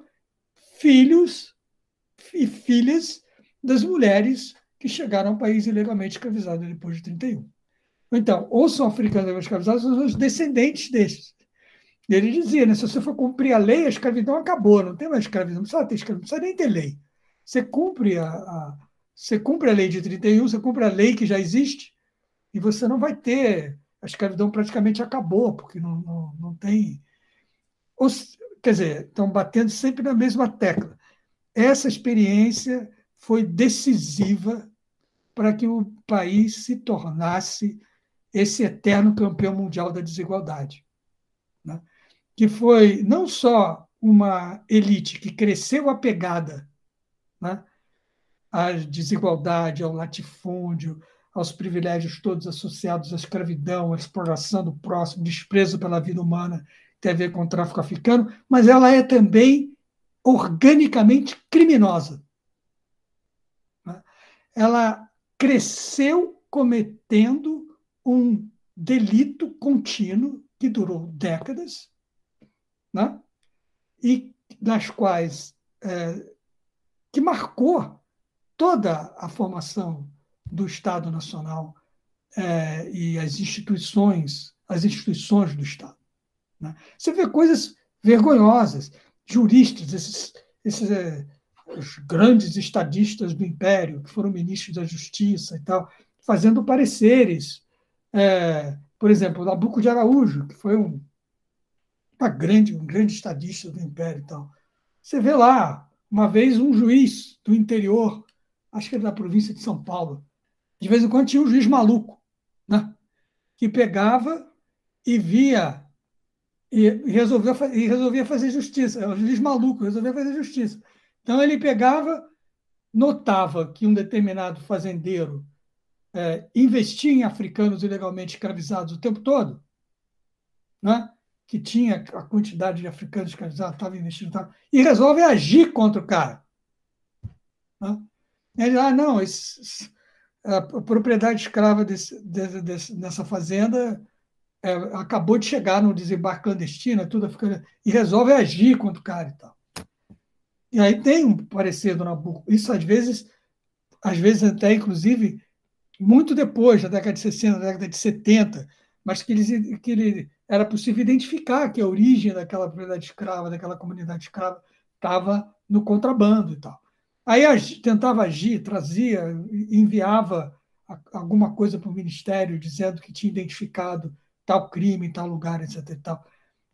filhos e filhas das mulheres que chegaram ao país ilegalmente escravizadas depois de 31. Então, ou são africanos escravizados, ou são os descendentes destes. E ele dizia, né, se você for cumprir a lei, a escravidão acabou, não tem mais escravidão, não precisa ter escravidão, não precisa nem ter lei. Você cumpre a, a, você cumpre a lei de 31, você cumpre a lei que já existe, e você não vai ter. A escravidão praticamente acabou, porque não, não, não tem. quer dizer, estão batendo sempre na mesma tecla. Essa experiência foi decisiva para que o país se tornasse esse eterno campeão mundial da desigualdade. Né? Que foi não só uma elite que cresceu apegada né, à desigualdade, ao latifúndio, aos privilégios todos associados à escravidão, à exploração do próximo, desprezo pela vida humana, tem a ver com o tráfico africano, mas ela é também organicamente criminosa. Ela cresceu cometendo um delito contínuo que durou décadas, né? e das quais é, que marcou toda a formação do Estado Nacional é, e as instituições, as instituições do Estado. Né? Você vê coisas vergonhosas, juristas, esses, esses é, os grandes estadistas do Império, que foram ministros da Justiça e tal, fazendo pareceres. É, por exemplo, Nabucco de Araújo, que foi um, uma grande, um grande estadista do Império e tal. Você vê lá, uma vez, um juiz do interior acho que era da província de São Paulo. De vez em quando tinha um juiz maluco, né? que pegava e via e resolvia, e resolvia fazer justiça. É um juiz maluco, resolvia fazer justiça. Então ele pegava, notava que um determinado fazendeiro é, investia em africanos ilegalmente escravizados o tempo todo, né? que tinha a quantidade de africanos escravizados, estava investindo, tava, e resolve agir contra o cara. Né? Ele, ah, não, esse, a propriedade escrava desse, desse, desse, dessa fazenda é, acabou de chegar no desembarque clandestino, tudo fica, e resolve agir contra o cara e tal. E aí tem um parecer do Nabucco. Isso às vezes, às vezes até inclusive muito depois, da década de 60, da década de 70, mas que, eles, que ele, era possível identificar que a origem daquela propriedade escrava, daquela comunidade escrava, estava no contrabando e tal. Aí tentava agir, trazia, enviava alguma coisa para o ministério dizendo que tinha identificado tal crime em tal lugar, etc. E, tal.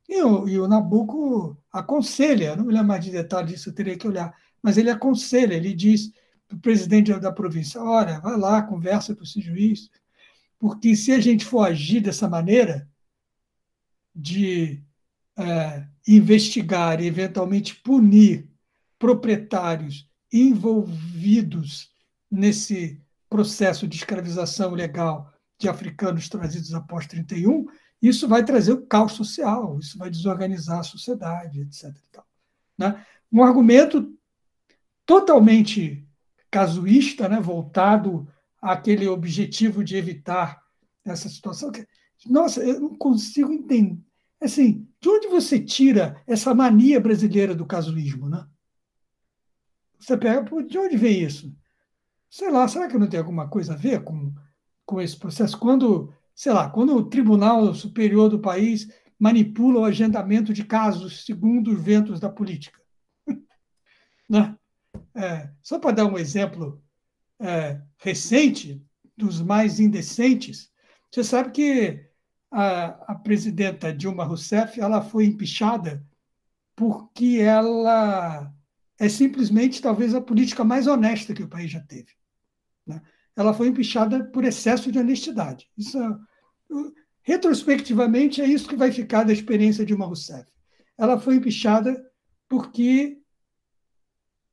e, o, e o Nabucco aconselha, não me lembro mais de detalhes disso, eu teria que olhar, mas ele aconselha, ele diz para o presidente da província: olha, vai lá, conversa com esse juiz, porque se a gente for agir dessa maneira, de é, investigar e eventualmente punir proprietários envolvidos nesse processo de escravização legal de africanos trazidos após 31, isso vai trazer o caos social, isso vai desorganizar a sociedade, etc. Né? Um argumento totalmente casuísta, né, voltado aquele objetivo de evitar essa situação. Nossa, eu não consigo entender. Assim, de onde você tira essa mania brasileira do casuísmo, né? Você pega, de onde vem isso? Sei lá, será que não tem alguma coisa a ver com, com esse processo? Quando, sei lá, quando o Tribunal Superior do país manipula o agendamento de casos segundo os ventos da política. né? É, só para dar um exemplo é, recente, dos mais indecentes, você sabe que a, a presidenta Dilma Rousseff ela foi empichada porque ela é simplesmente talvez a política mais honesta que o país já teve. Né? Ela foi empichada por excesso de honestidade. Isso, retrospectivamente, é isso que vai ficar da experiência de Dilma Rousseff. Ela foi empichada porque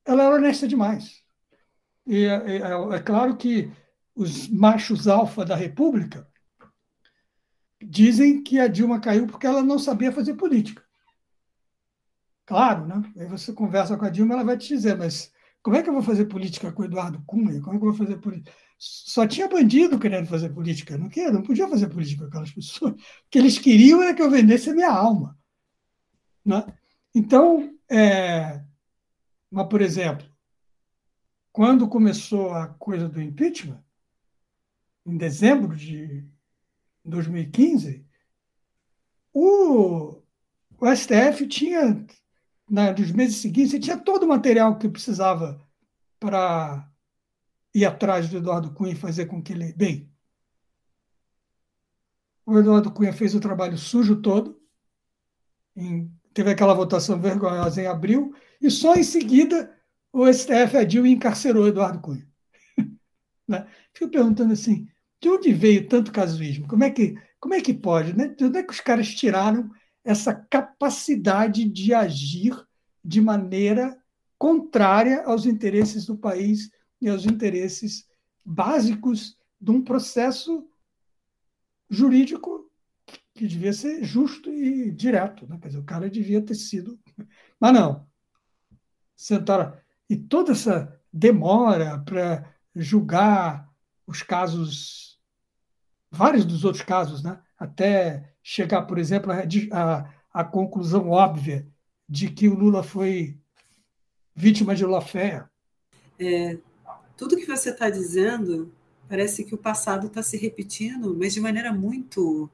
ela era honesta demais. E é, é, é claro que os machos alfa da República dizem que a Dilma caiu porque ela não sabia fazer política. Claro, né? Aí você conversa com a Dilma, ela vai te dizer, mas como é que eu vou fazer política com o Eduardo Cunha? Como é que eu vou fazer política? Só tinha bandido querendo fazer política, não queria, não podia fazer política com aquelas pessoas. O que eles queriam era que eu vendesse a minha alma. Né? Então, é... mas, por exemplo, quando começou a coisa do impeachment, em dezembro de 2015, o, o STF tinha, na, nos meses seguintes, tinha todo o material que precisava para ir atrás do Eduardo Cunha e fazer com que ele. Bem, o Eduardo Cunha fez o trabalho sujo todo, em, teve aquela votação vergonhosa em abril, e só em seguida o STF adiu e encarcerou Eduardo Cunha. né? Fico perguntando assim, de onde veio tanto casuísmo? Como é que, como é que pode? Né? De onde é que os caras tiraram essa capacidade de agir de maneira contrária aos interesses do país e aos interesses básicos de um processo jurídico que devia ser justo e direto. Né? Quer dizer, o cara devia ter sido. Mas não. Sentaram. E toda essa demora para julgar os casos, vários dos outros casos, né? até chegar, por exemplo, a, conclusão óbvia de que o Lula foi vítima de lawfare. É, tudo que você está dizendo parece que o passado está se repetindo, mas de maneira muito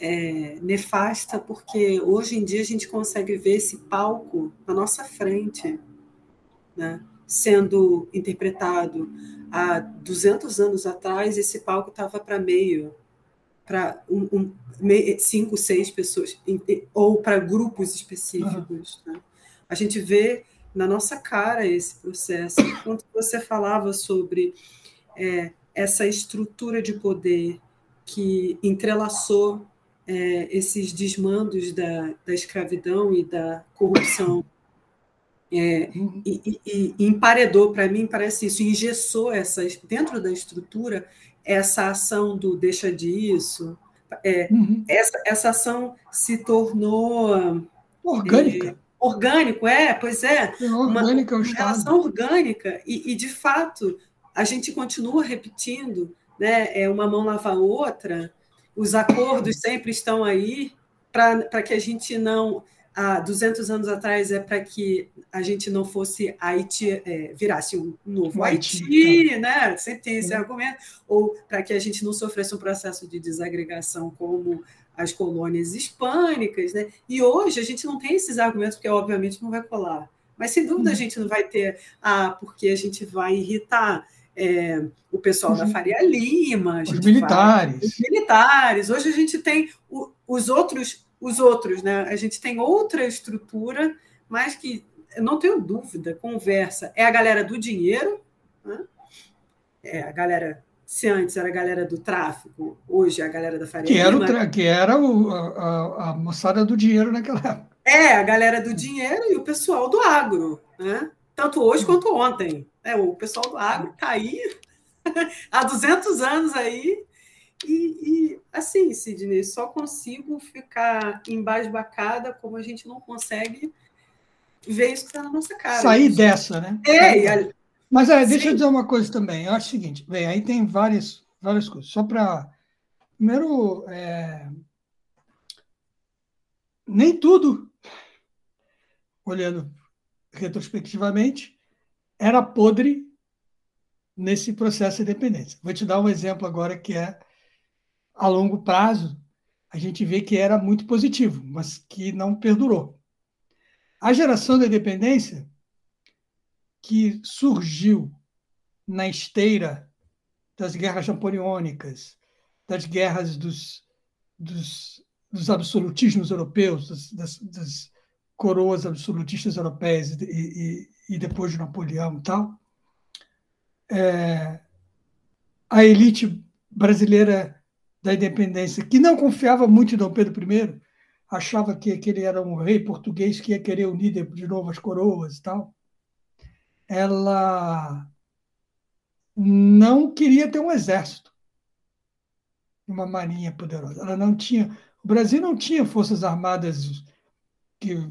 é, nefasta, porque hoje em dia a gente consegue ver esse palco na nossa frente, né? sendo interpretado há 200 anos atrás, esse palco estava para meio, para um, um, cinco, seis pessoas, ou para grupos específicos. Uhum. Né? A gente vê na nossa cara esse processo. Quando você falava sobre é, essa estrutura de poder que entrelaçou é, esses desmandos da, da escravidão e da corrupção é, e, e, e, emparedou, para mim, parece isso, engessou essa, dentro da estrutura essa ação do deixa disso. É, uhum. essa, essa ação se tornou. Orgânica. É, orgânico, é, pois é. é orgânica uma, uma relação orgânica. E, e, de fato, a gente continua repetindo, né? É uma mão lava a outra, os acordos sempre estão aí para que a gente não há 200 anos atrás é para que a gente não fosse Haiti, é, virasse um novo Haiti, Haiti né? Sempre tem esse argumento. Ou para que a gente não sofresse um processo de desagregação como as colônias hispânicas, né? E hoje a gente não tem esses argumentos, porque obviamente não vai colar. Mas sem dúvida a gente não vai ter, ah, porque a gente vai irritar é, o pessoal da Faria Lima, os militares. Vai, os militares. Hoje a gente tem o, os outros os outros, né? A gente tem outra estrutura, mas que não tenho dúvida, conversa. É a galera do dinheiro, né? é a galera. Se antes era a galera do tráfico, hoje é a galera da Faria que era, o que era o, a, a, moçada do dinheiro naquela época. É, a galera do dinheiro e o pessoal do agro, né? tanto hoje quanto ontem. É, o pessoal do agro está aí há 200 anos aí e, e, assim, Sidney, só consigo ficar embasbacada como a gente não consegue ver isso que está na nossa cara. Sair dessa, né? É, Mas é, deixa Sim. eu dizer uma coisa também. Eu acho o seguinte, bem, aí tem várias, várias coisas. Só para. Primeiro, é... nem tudo, olhando retrospectivamente, era podre nesse processo de dependência. Vou te dar um exemplo agora que é a longo prazo, a gente vê que era muito positivo, mas que não perdurou. A geração da independência, que surgiu na esteira das guerras napoleônicas, das guerras dos, dos, dos absolutismos europeus, das, das, das, coroas absolutistas europeias e, e, e, depois de Napoleão e tal, é, a elite brasileira da independência, que não confiava muito em Dom Pedro I, achava que, que ele era um rei português que ia querer unir de novo as coroas e tal, ela não queria ter um exército, uma marinha poderosa. Ela não tinha, o Brasil não tinha forças armadas que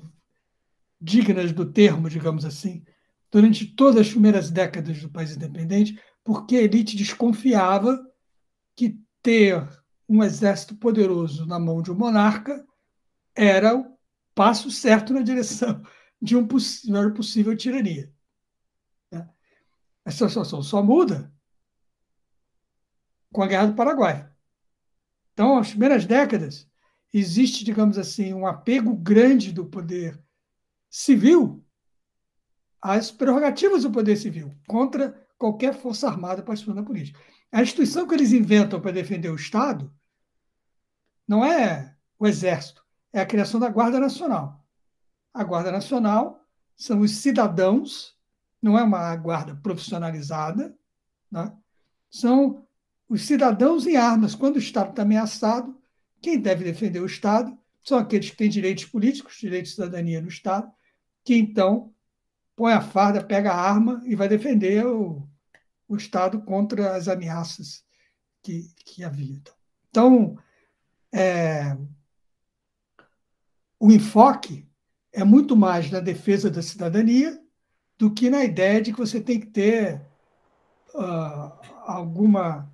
dignas do termo, digamos assim, durante todas as primeiras décadas do país independente, porque a elite desconfiava que ter um exército poderoso na mão de um monarca era o passo certo na direção de um possível, possível tirania. Né? Essa situação só muda com a Guerra do Paraguai. Então, nas primeiras décadas, existe, digamos assim, um apego grande do poder civil às prerrogativas do poder civil contra qualquer força armada participando da política. A instituição que eles inventam para defender o Estado não é o Exército, é a criação da Guarda Nacional. A Guarda Nacional são os cidadãos, não é uma guarda profissionalizada, né? são os cidadãos em armas. Quando o Estado está ameaçado, quem deve defender o Estado são aqueles que têm direitos políticos, direitos de cidadania no Estado, que então põe a farda, pega a arma e vai defender o, o Estado contra as ameaças que, que havia. Então, é, o enfoque é muito mais na defesa da cidadania do que na ideia de que você tem que ter uh, alguma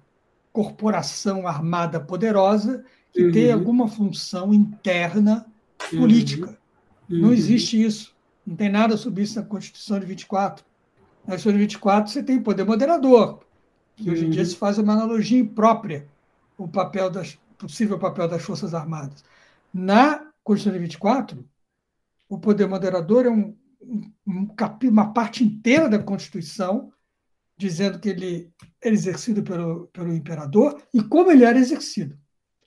corporação armada poderosa que uhum. tenha alguma função interna uhum. política. Uhum. Não existe isso. Não tem nada sobre isso na Constituição de 24. Na Constituição de 24 você tem poder moderador, que hoje em dia uhum. se faz uma analogia imprópria o papel das possível papel das Forças Armadas. Na Constituição de 24, o poder moderador é um, um, uma parte inteira da Constituição, dizendo que ele é exercido pelo, pelo imperador e como ele era exercido.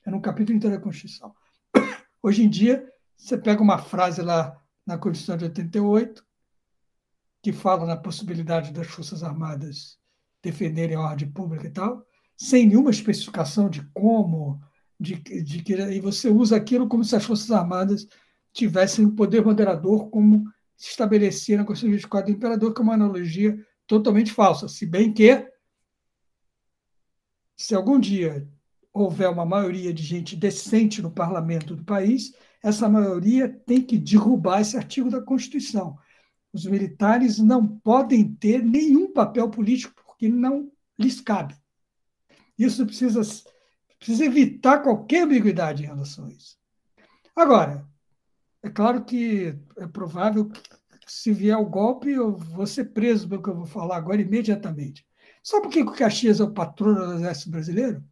É um capítulo inteiro da Constituição. Hoje em dia, você pega uma frase lá na Constituição de 88, que fala na possibilidade das Forças Armadas defenderem a ordem pública e tal, sem nenhuma especificação de como, de, de que e você usa aquilo como se as Forças Armadas tivessem o poder moderador, como se estabelecia na Constituição 24 do Imperador, que é uma analogia totalmente falsa. Se bem que, se algum dia houver uma maioria de gente decente no parlamento do país, essa maioria tem que derrubar esse artigo da Constituição. Os militares não podem ter nenhum papel político, porque não lhes cabe. Isso precisa Precisa evitar qualquer ambiguidade em relação a isso. Agora, é claro que é provável que se vier o golpe, eu vou ser preso pelo que eu vou falar agora imediatamente. Sabe por que o Caxias é o patrono do Exército Brasileiro?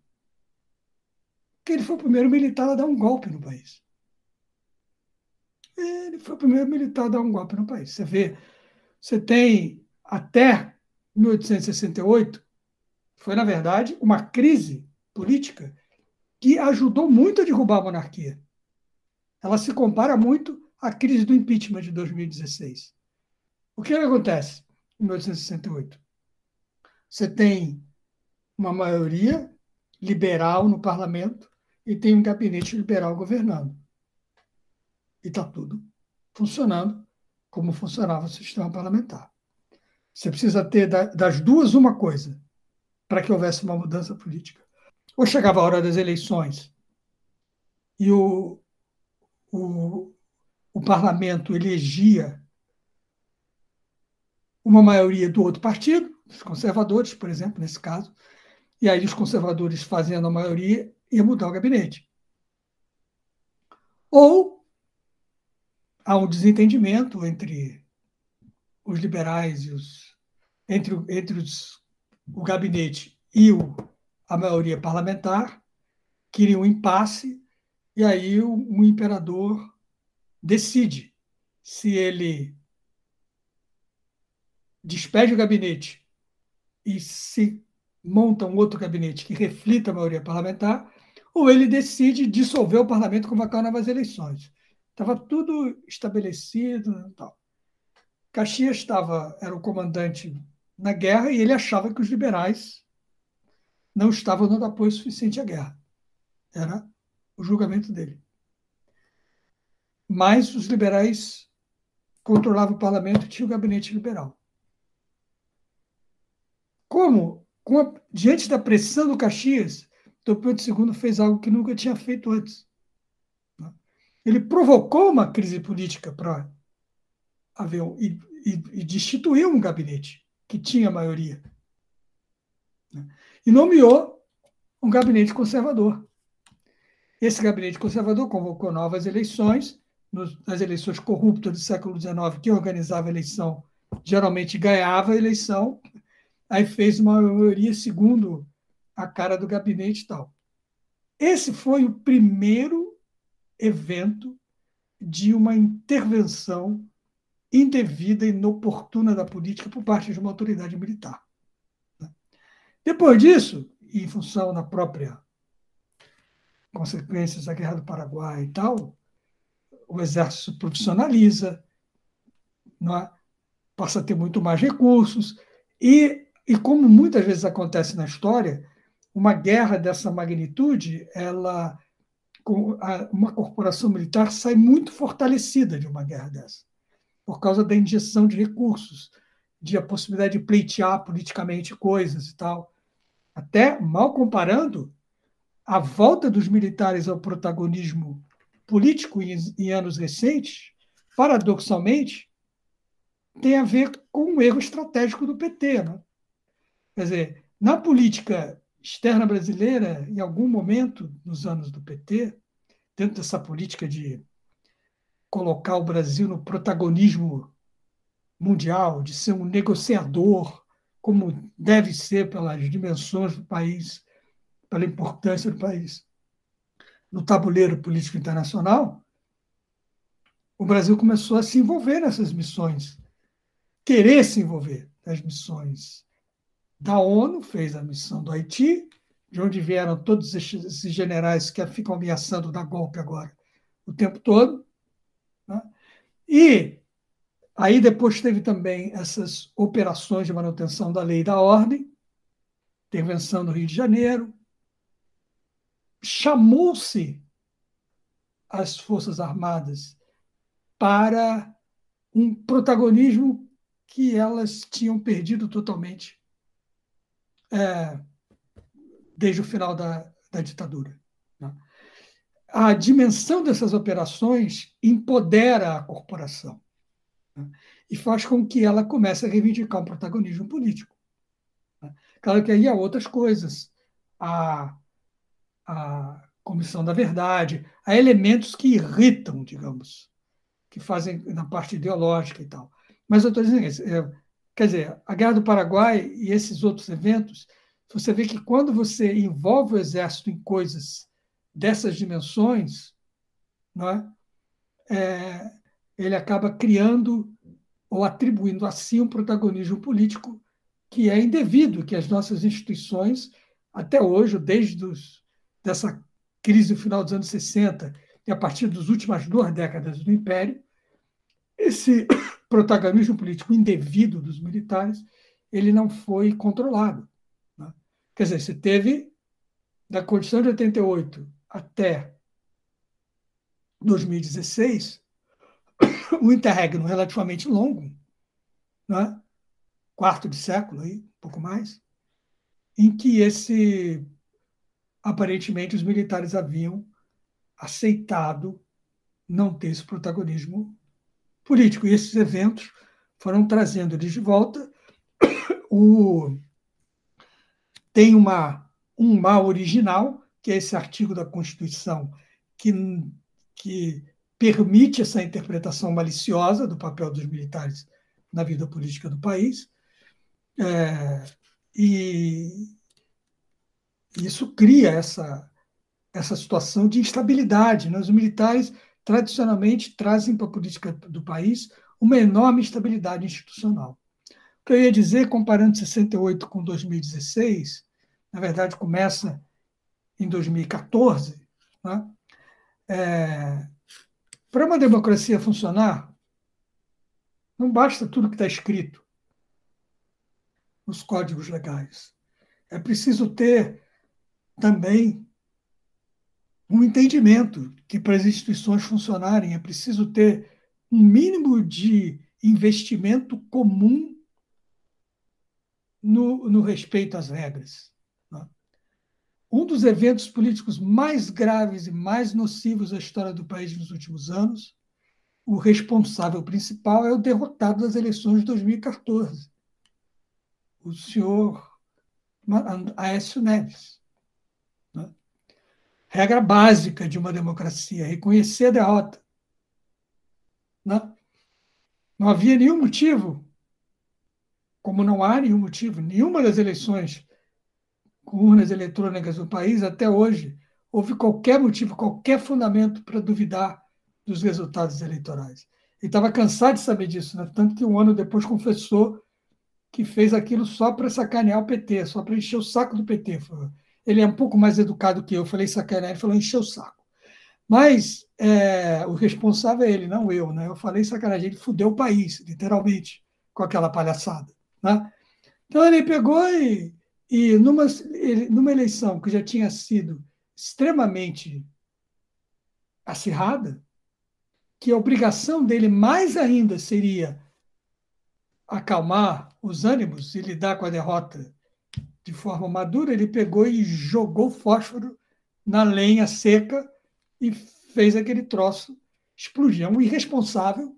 Porque ele foi o primeiro militar a dar um golpe no país. Ele foi o primeiro militar a dar um golpe no país. Você vê, você tem até 1868, foi, na verdade, uma crise política que ajudou muito a derrubar a monarquia. Ela se compara muito à crise do impeachment de 2016. O que, acontece em 1868? Você tem uma maioria liberal no parlamento e tem um gabinete liberal governando. Está tudo funcionando como funcionava o sistema parlamentar. Você precisa ter das duas uma coisa para que houvesse uma mudança política. Ou chegava a hora das eleições e o, o, o parlamento elegia uma maioria do outro partido, dos conservadores, por exemplo, nesse caso, e aí os conservadores fazendo a maioria ia mudar o gabinete. Ou há um desentendimento entre os liberais e os entre, entre os, o gabinete e o, a maioria parlamentar, queria um impasse, e aí o, o imperador decide se ele despede o gabinete e se monta um outro gabinete que reflita a maioria parlamentar, ou ele decide dissolver o parlamento e convocar novas eleições. Estava tudo estabelecido. Tal. Caxias estava, era o comandante na guerra e ele achava que os liberais não estavam dando apoio suficiente à guerra. Era o julgamento dele. Mas os liberais controlavam o parlamento e tinha o gabinete liberal. Como, a, diante da pressão do Caxias, Dom Pedro II fez algo que nunca tinha feito antes. Ele provocou uma crise política para haver e, e, e destituiu um gabinete que tinha maioria. Né? E nomeou um gabinete conservador. Esse gabinete conservador convocou novas eleições, nas eleições corruptas do século XIX, que organizava a eleição, geralmente ganhava a eleição, aí fez uma maioria segundo a cara do gabinete e tal. Esse foi o primeiro evento de uma intervenção indevida e inoportuna da política por parte de uma autoridade militar. Né? Depois disso, em função da própria consequências da Guerra do Paraguai e tal, o exército profissionaliza, é? passa a ter muito mais recursos, e, e como muitas vezes acontece na história, uma guerra dessa magnitude, ela uma corporação militar sai muito fortalecida de uma guerra dessa por causa da injeção de recursos, de a possibilidade de pleitear politicamente coisas e tal. Até, mal comparando, a volta dos militares ao protagonismo político em, anos recentes, paradoxalmente, tem a ver com um erro estratégico do PT. Né? Quer dizer, na política externa brasileira, em algum momento nos anos do PT, dentro dessa política de colocar o Brasil no protagonismo mundial, de ser um negociador, como deve ser pelas dimensões do país, pela importância do país no tabuleiro político internacional, o Brasil começou a se envolver nessas missões, querer se envolver nas missões da ONU, fez a missão do Haiti, de onde vieram todos esses generais que ficam ameaçando dar golpe agora o tempo todo. Né? E aí depois teve também essas operações de manutenção da lei e da ordem, intervenção no Rio de Janeiro. Chamou-se as Forças Armadas para um protagonismo que elas tinham perdido totalmente é, desde o final da, da ditadura a dimensão dessas operações empodera a corporação né? e faz com que ela comece a reivindicar um protagonismo político. Né? Claro que aí há outras coisas, a, a Comissão da Verdade, há elementos que irritam, digamos, que fazem na parte ideológica e tal. Mas eu estou dizendo isso, é, quer dizer, a Guerra do Paraguai e esses outros eventos, você vê que quando você envolve o exército em coisas dessas dimensões, não é? é? ele acaba criando ou atribuindo a si um protagonismo político que é indevido, que as nossas instituições, até hoje, desde os, dessa crise do final dos anos 60 e a partir das últimas duas décadas do Império, esse protagonismo político indevido dos militares ele não foi controlado. Né? Quer dizer, você teve, da Constituição de 88 até 2016, um interregno relativamente longo, né? quarto de século, aí, um pouco mais, em que esse aparentemente os militares haviam aceitado não ter esse protagonismo político. E esses eventos foram trazendo de volta, o, tem uma, um mal original, que é esse artigo da Constituição que, que permite essa interpretação maliciosa do papel dos militares na vida política do país. É, e isso cria essa, essa situação de instabilidade. Né? Os militares, tradicionalmente, trazem para a política do país uma enorme instabilidade institucional. O que eu ia dizer, comparando 68 com 2016, na verdade, começa em 2014, né? é, para uma democracia funcionar, não basta tudo que está escrito nos códigos legais. É preciso ter também um entendimento que para as instituições funcionarem é preciso ter um mínimo de investimento comum no, no respeito às regras. Né? Um dos eventos políticos mais graves e mais nocivos da história do país nos últimos anos, o responsável principal é o derrotado das eleições de 2014, o senhor Aécio Neves. Regra básica de uma democracia, reconhecer a derrota. Né? Não havia nenhum motivo, como não há nenhum motivo, nenhuma das eleições com urnas eletrônicas no país até hoje houve qualquer motivo, qualquer fundamento para duvidar dos resultados eleitorais. Ele estava cansado de saber disso, né? tanto que um ano depois confessou que fez aquilo só para sacanear o PT, só para encher o saco do PT. Ele é um pouco mais educado que eu. Falei sacanear, ele falou encher o saco. Mas é, o responsável é ele, não eu. Né? Eu falei sacanagem, ele fudeu o país, literalmente, com aquela palhaçada. Né? Então ele pegou e, e numa, ele, numa eleição que já tinha sido extremamente acirrada, que a obrigação dele mais ainda seria acalmar os ânimos e lidar com a derrota de forma madura, ele pegou e jogou fósforo na lenha seca e fez aquele troço explodir. É um irresponsável,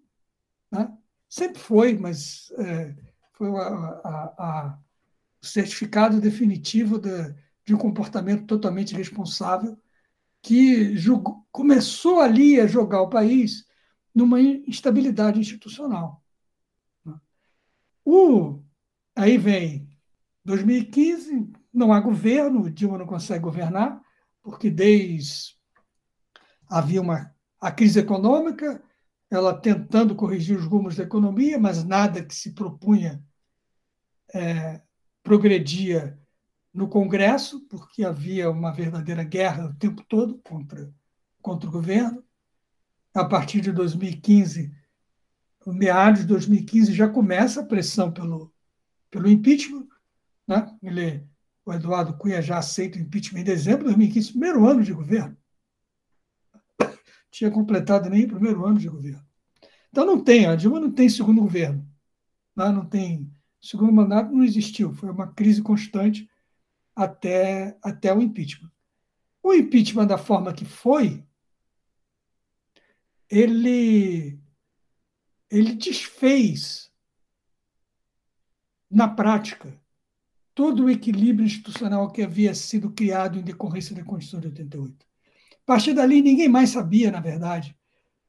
né? sempre foi, mas é, foi a, a, a, o certificado definitivo de, de um comportamento totalmente irresponsável que começou ali a jogar o país numa instabilidade institucional. O, aí vem 2015, não há governo, Dilma não consegue governar, porque desde havia uma a crise econômica, ela tentando corrigir os rumos da economia, mas nada que se propunha é, progredia no Congresso, porque havia uma verdadeira guerra o tempo todo contra, contra o governo. A partir de 2015, meados de 2015, já começa a pressão pelo, pelo impeachment. Né? Ele, o Eduardo Cunha já aceita o impeachment em dezembro de 2015, primeiro ano de governo. Tinha completado nem o primeiro ano de governo. Então não tem, a Dilma não tem segundo governo. Né? Não tem. Segundo mandato não existiu, foi uma crise constante até, até o impeachment. O impeachment, da forma que foi, ele, ele desfez, na prática, todo o equilíbrio institucional que havia sido criado em decorrência da Constituição de 88. A partir dali, ninguém mais sabia, na verdade,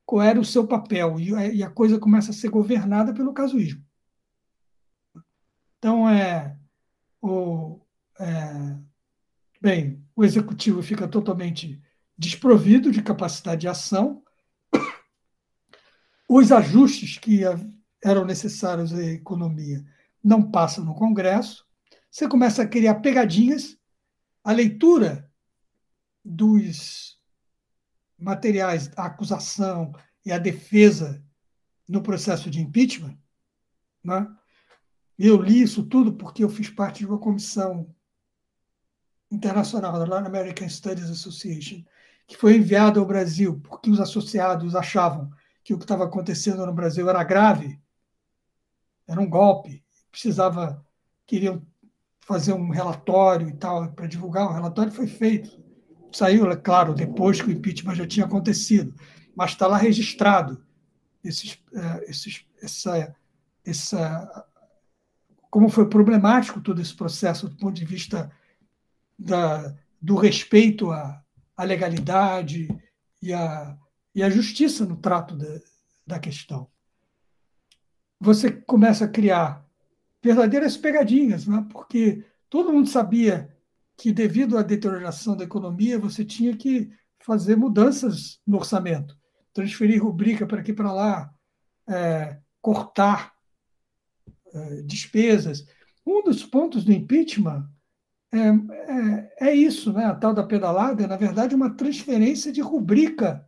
qual era o seu papel, e a coisa começa a ser governada pelo casuísmo. Então, é, o, é, bem, o executivo fica totalmente desprovido de capacidade de ação, os ajustes que eram necessários à economia não passam no Congresso, você começa a criar pegadinhas, a leitura dos materiais, a acusação e a defesa no processo de impeachment. Né? Eu li isso tudo porque eu fiz parte de uma comissão internacional, da Latin American Studies Association, que foi enviada ao Brasil porque os associados achavam que o que estava acontecendo no Brasil era grave, era um golpe, precisava, queriam fazer um relatório e tal para divulgar. O relatório foi feito, saiu, é claro, depois que o impeachment já tinha acontecido, mas está lá registrado esses, é, esses, essa, essa como foi problemático todo esse processo do ponto de vista da, do respeito à, à legalidade e à, e à justiça no trato da, da questão. Você começa a criar verdadeiras pegadinhas, né? porque todo mundo sabia que, devido à deterioração da economia, você tinha que fazer mudanças no orçamento, transferir rubrica para aqui para lá, é, cortar é, despesas. Um dos pontos do impeachment é, é, é, isso, né? a tal da pedalada, na verdade, uma transferência de rubrica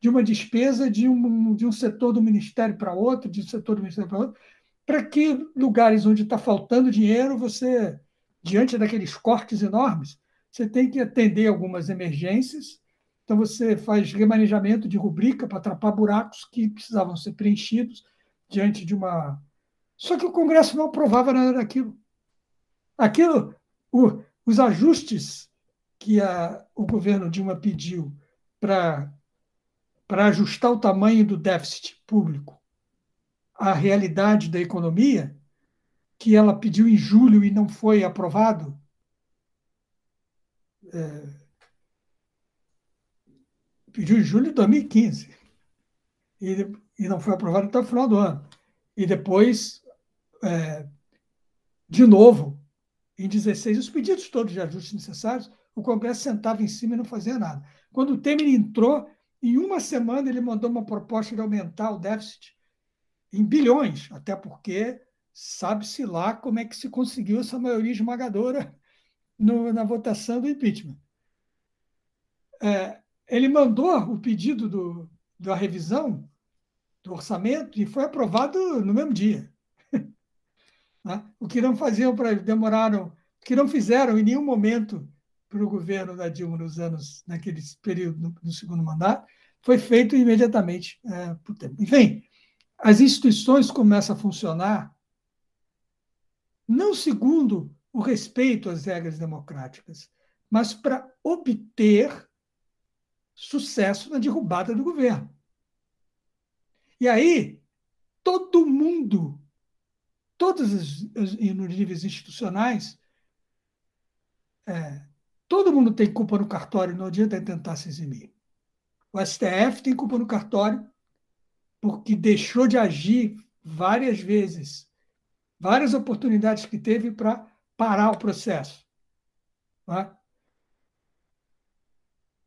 de uma despesa de um, de um setor do Ministério para outro, de um setor do Ministério para outro, para que lugares onde está faltando dinheiro, você, diante daqueles cortes enormes, você tem que atender algumas emergências. Então, você faz remanejamento de rubrica para atrapar buracos que precisavam ser preenchidos diante de uma. Só que o Congresso não aprovava nada daquilo. Aquilo, o, os ajustes que a, o governo Dilma pediu para ajustar o tamanho do déficit público à realidade da economia, que ela pediu em julho e não foi aprovado, é, pediu em julho de 2015 e, e não foi aprovado até o final do ano. E depois, é, de novo, em 16, os pedidos todos de ajustes necessários, o Congresso sentava em cima e não fazia nada. Quando o Temer entrou, em uma semana ele mandou uma proposta de aumentar o déficit em bilhões, até porque sabe-se lá como é que se conseguiu essa maioria esmagadora no, na votação do impeachment. É, ele mandou o pedido do, da revisão do orçamento e foi aprovado no mesmo dia. né? O que não faziam para demoraram, que não fizeram em nenhum momento para o governo da Dilma nos anos, naquele período no, no segundo mandato, foi feito imediatamente é, por tempo. Enfim, as instituições começam a funcionar não segundo o respeito às regras democráticas, mas para obter sucesso na derrubada do governo. E aí, todo mundo, todos os, os níveis institucionais, é, todo mundo tem culpa no cartório, não adianta tentar se eximir. O STF tem culpa no cartório, porque deixou de agir várias vezes, várias oportunidades que teve para parar o processo. É?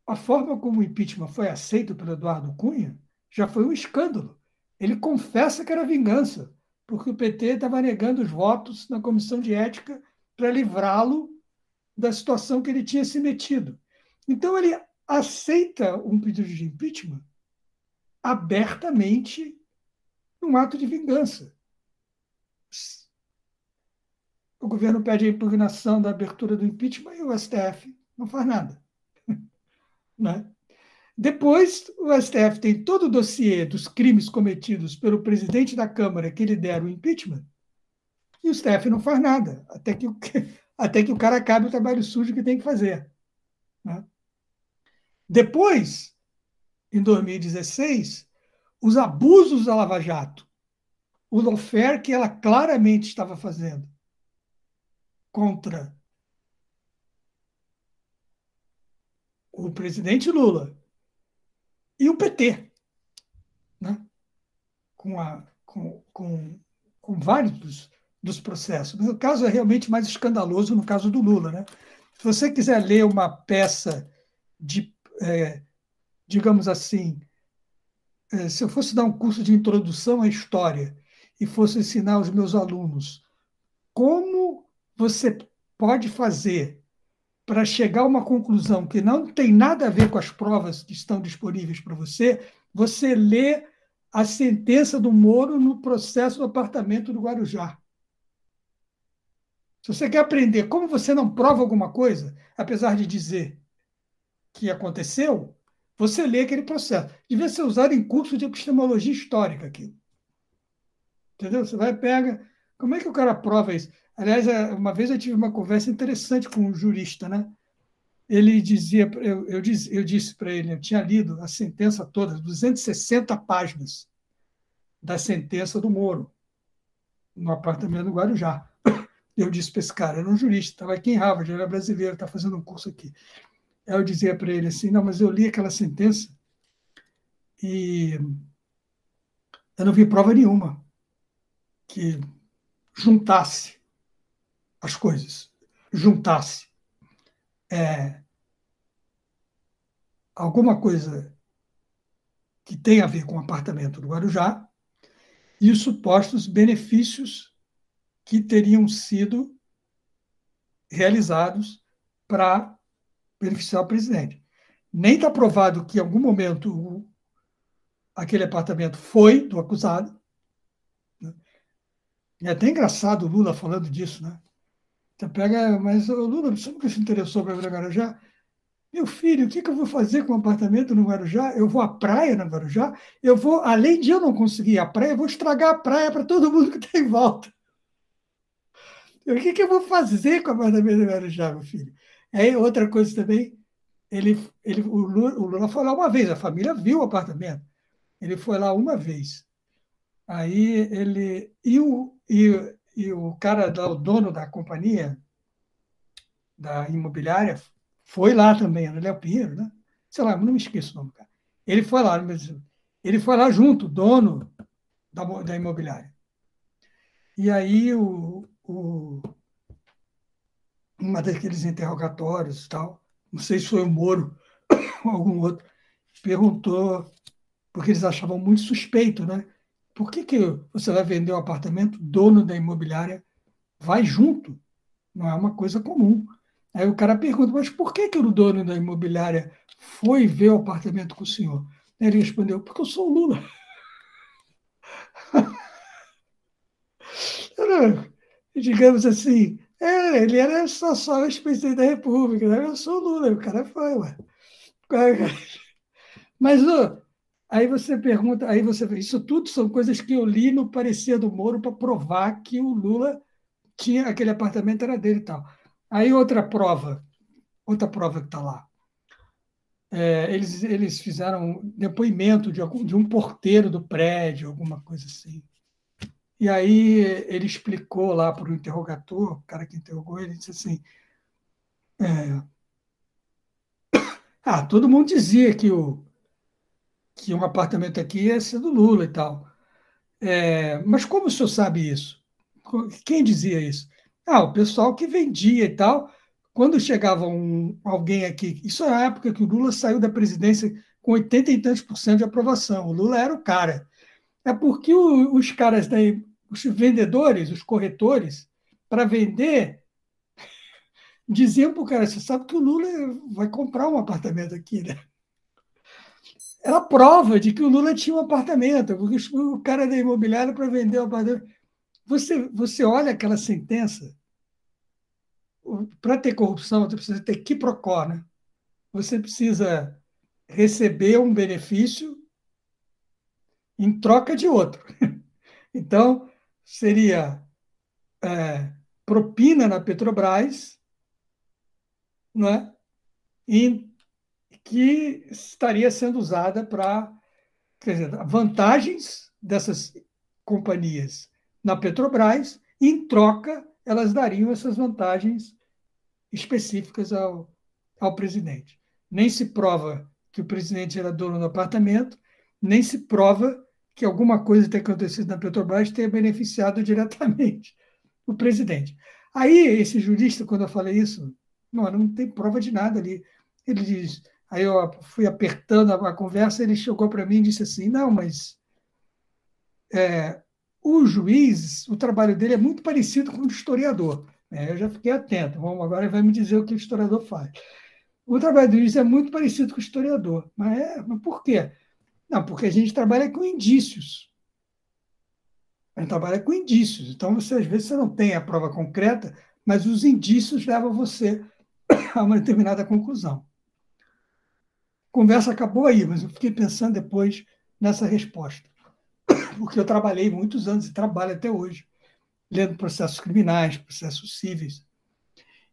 A forma como o impeachment foi aceito pelo Eduardo Cunha já foi um escândalo. Ele confessa que era vingança, porque o PT estava negando os votos na comissão de ética para livrá-lo da situação que ele tinha se metido. Então, ele aceita um pedido de impeachment abertamente um ato de vingança. O governo pede a impugnação da abertura do impeachment e o STF não faz nada. Né? Depois, o STF tem todo o dossiê dos crimes cometidos pelo presidente da Câmara que lidera o impeachment, e o STF não faz nada, até que o, até que o cara acabe o trabalho sujo que tem que fazer. Né? Depois, em 2016, os abusos da Lava Jato, o lawfare que ela claramente estava fazendo contra o presidente Lula e o PT, né? com, a, com, com, com vários dos, dos processos. Mas o caso é realmente mais escandaloso no caso do Lula. Né? Se você quiser ler uma peça de é, digamos assim, é, se eu fosse dar um curso de introdução à história e fosse ensinar aos meus alunos como você pode fazer para chegar a uma conclusão que não tem nada a ver com as provas que estão disponíveis para você, você lê a sentença do Moro no processo do apartamento do Guarujá. Se você quer aprender como você não prova alguma coisa, apesar de dizer que aconteceu, você lê aquele processo. Devia ser usado em curso de epistemologia histórica aqui. Entendeu? Você vai e pega. Como é que o cara prova isso? Aliás, é, uma vez eu tive uma conversa interessante com um jurista, né? Ele dizia, eu, eu, disse, eu disse para ele, eu tinha lido a sentença toda, 260 páginas da sentença do Moro, no apartamento do Guarujá. Eu disse para esse cara, era um jurista, estava aqui em Harvard, era brasileiro, está fazendo um curso aqui. Eu dizia para ele assim: não, mas eu li aquela sentença e eu não vi prova nenhuma que juntasse as coisas, juntasse é, alguma coisa que tem a ver com o apartamento do Guarujá e os supostos benefícios que teriam sido realizados para beneficiar o presidente. Nem está provado que em algum momento aquele apartamento foi do acusado. Né? É até engraçado o Lula falando disso, né? Você pega, mas o Lula, você nunca se interessou ver Guarujá? Meu filho, o que, que eu vou fazer com o um apartamento no Guarujá? Eu vou à praia no Guarujá? Eu vou, além de eu não conseguir ir à praia, eu vou estragar a praia para todo mundo que está em volta. O que, que eu vou fazer com o apartamento no Guarujá, meu filho? Aí, outra coisa também, ele, ele, o, Lula, o Lula foi lá uma vez, a família viu o apartamento. Ele foi lá uma vez. Aí ele. E o, e, e o cara, o dono da companhia, da imobiliária, foi lá também, era Léo Pinheiro, né? Sei lá, não me esqueço o nome, cara. Ele foi lá, ele foi lá junto, dono da, da imobiliária. E aí o, o, uma daqueles interrogatórios tal, não sei se foi o Moro ou algum outro, perguntou, porque eles achavam muito suspeito, né? Por que, que você vai vender um apartamento, dono da imobiliária vai junto? Não é uma coisa comum. Aí o cara pergunta, mas por que, que o dono da imobiliária foi ver o apartamento com o senhor? Ele respondeu, porque eu sou o Lula. digamos assim, é, ele era só só ex-presidente da República, né? eu sou o Lula, o cara foi, ué. Mas aí você pergunta, aí você isso tudo são coisas que eu li no parecer do Moro para provar que o Lula tinha aquele apartamento era dele e tal. Aí outra prova, outra prova que está lá. É, eles, eles fizeram depoimento de, algum, de um porteiro do prédio, alguma coisa assim. E aí ele explicou lá para o interrogator, o cara que interrogou, ele disse assim: é, Ah, todo mundo dizia que, o, que um apartamento aqui ia ser do Lula e tal. É, mas como o senhor sabe isso? Quem dizia isso? Ah, o pessoal que vendia e tal. Quando chegava um, alguém aqui, isso é a época que o Lula saiu da presidência com 80 e tantos por cento de aprovação. O Lula era o cara. É porque os caras daí, os vendedores, os corretores, para vender, diziam para o cara: você sabe que o Lula vai comprar um apartamento aqui, né? Era prova de que o Lula tinha um apartamento, porque o cara da imobiliária para vender o apartamento. Você, você olha aquela sentença, para ter corrupção, você precisa ter quiprocó, né? Você precisa receber um benefício em troca de outro. Então, seria é, propina na Petrobras, não é? E que estaria sendo usada para vantagens dessas companhias na Petrobras, em troca elas dariam essas vantagens específicas ao, ao presidente. Nem se prova que o presidente era dono do apartamento, nem se prova que alguma coisa tenha acontecido na Petrobras tenha beneficiado diretamente o presidente. Aí, esse jurista, quando eu falei isso, não, não tem prova de nada ali. Ele diz, aí eu fui apertando a, conversa, ele chegou para mim e disse assim, não, mas é, o juiz, o trabalho dele é muito parecido com o do historiador. É, eu já fiquei atento. Vamos agora vai me dizer o que o historiador faz. O trabalho do juiz é muito parecido com o historiador. Mas, é, mas por quê? Não, porque a gente trabalha com indícios. A gente trabalha com indícios. Então, você, às vezes, você não tem a prova concreta, mas os indícios levam você a uma determinada conclusão. A conversa acabou aí, mas eu fiquei pensando depois nessa resposta porque eu trabalhei muitos anos e trabalho até hoje, lendo processos criminais, processos cíveis.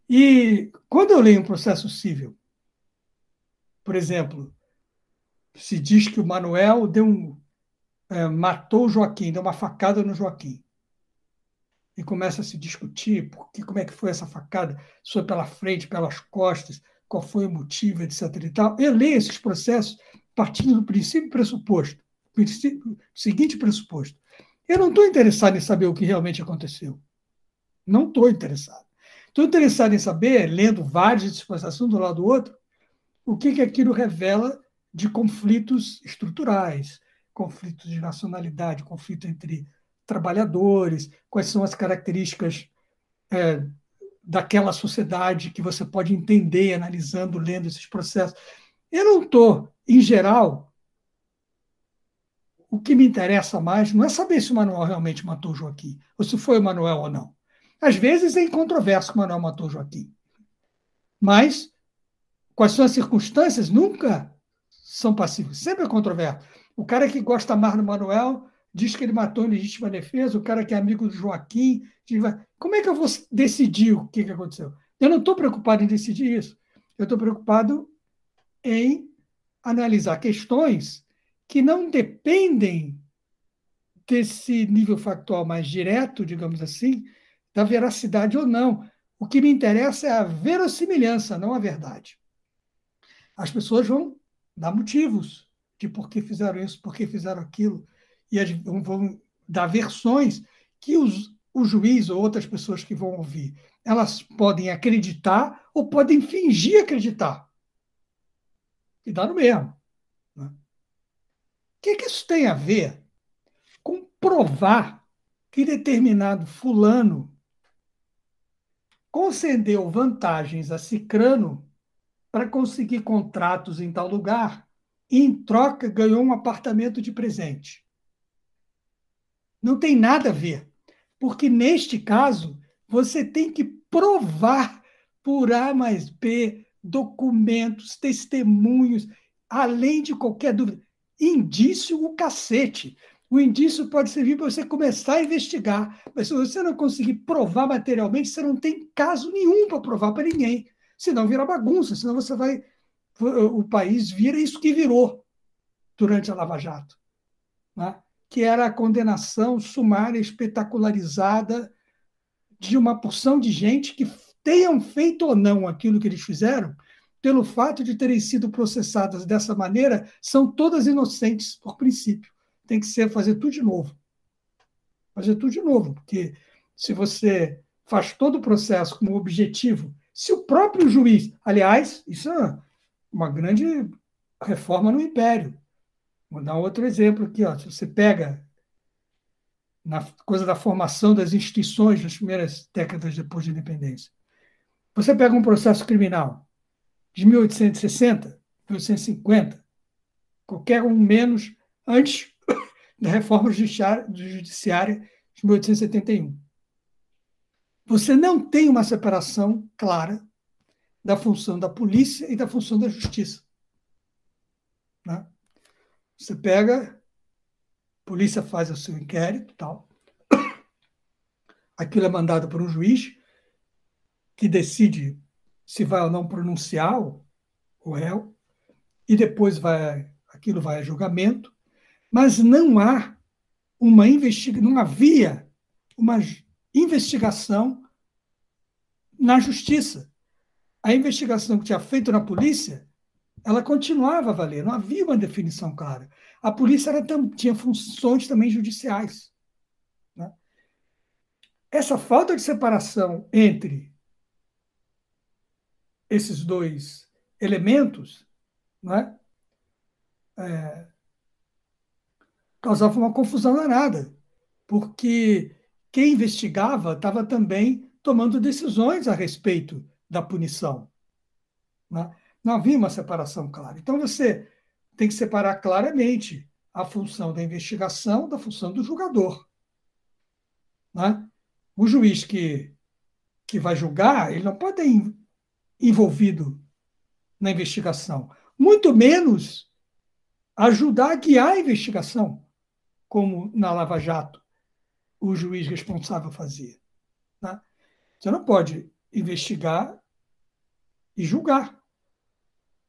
E quando eu leio um processo civil, por exemplo, se diz que o Manuel deu um, é, matou o Joaquim, deu uma facada no Joaquim. e começa a se discutir porque, como é que foi essa facada, se foi pela frente, pelas costas, qual foi o motivo, etc. E tal. Eu leio esses processos partindo do princípio pressuposto, princípio, seguinte pressuposto. Eu não estou interessado em saber o que realmente aconteceu. Não estou interessado. Estou interessado em saber, lendo vários desses processos um do lado do outro, o que, que aquilo revela de conflitos estruturais, conflitos de nacionalidade, conflito entre trabalhadores, quais são as características é, daquela sociedade que você pode entender analisando, lendo esses processos. Eu não estou, em geral, o que me interessa mais não é saber se o Manuel realmente matou Joaquim, ou se foi o Manuel ou não. Às vezes é incontroverso que o Manuel matou Joaquim. Mas quais são as circunstâncias nunca são passíveis, sempre é controverso. O cara que gosta mais do Manuel diz que ele matou em legítima defesa, o cara que é amigo do Joaquim. Diz, como é que eu vou decidir o que, que aconteceu? Eu não estou preocupado em decidir isso. Eu estou preocupado em analisar questões que não dependem desse nível factual mais direto, digamos assim, da veracidade ou não. O que me interessa é a verossimilhança, não a verdade. As pessoas vão dar motivos de por que fizeram isso, por que fizeram aquilo e vão dar versões que os, o juiz ou outras pessoas que vão ouvir, elas podem acreditar ou podem fingir acreditar. E dá no mesmo. Né? O que, que isso tem a ver com provar que determinado fulano concedeu vantagens a Cicrano para conseguir contratos em tal lugar e, em troca, ganhou um apartamento de presente? Não tem nada a ver. Porque neste caso, você tem que provar por A mais B documentos, testemunhos, além de qualquer dúvida. Indício o cacete. O indício pode servir para você começar a investigar, mas se você não conseguir provar materialmente, você não tem caso nenhum para provar para ninguém. Senão vira bagunça, senão você vai. O país vira isso que virou durante a Lava Jato. Né? que era a condenação sumária espetacularizada de uma porção de gente que tenham feito ou não aquilo que eles fizeram, pelo fato de terem sido processadas dessa maneira, são todas inocentes por princípio. Tem que ser fazer tudo de novo. Fazer tudo de novo, porque se você faz todo o processo com o objetivo, se o próprio juiz, aliás, isso é uma grande reforma no Império. Vou dar outro exemplo aqui. Ó. Se você pega na coisa da formação das instituições nas primeiras décadas depois da independência, você pega um processo criminal de 1860, 1850, qualquer um menos antes da reforma judiciária de 1871. Você não tem uma separação clara da função da polícia e da função da justiça. Né? Você pega, a polícia faz o seu inquérito, tal. Aquilo é mandado por um juiz que decide se vai ou não pronunciar o réu e depois vai aquilo vai a julgamento, mas não há uma investigação, não havia uma investigação na justiça. A investigação que tinha feito na polícia ela continuava a valer, não havia uma definição clara. A polícia era, tinha funções também judiciais. Né? Essa falta de separação entre esses dois elementos né, é, causava uma confusão danada, porque quem investigava estava também tomando decisões a respeito da punição. Né? Não havia uma separação clara. Então, você tem que separar claramente a função da investigação da função do julgador. Né? O juiz que, que vai julgar, ele não pode estar envolvido na investigação, muito menos ajudar a guiar a investigação, como na Lava Jato o juiz responsável fazia. Né? Você não pode investigar e julgar.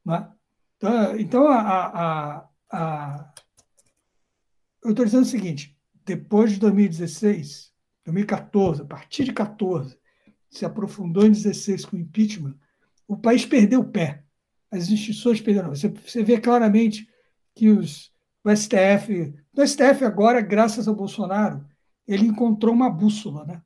Né? Então, então a, a, a, eu estou dizendo o seguinte: depois de 2016, 2014, a partir de 14, se aprofundou em 16 com o impeachment, o país perdeu o pé. As instituições perderam. Você, você vê claramente que os, o STF, o STF agora, graças ao Bolsonaro, ele encontrou uma bússola, né?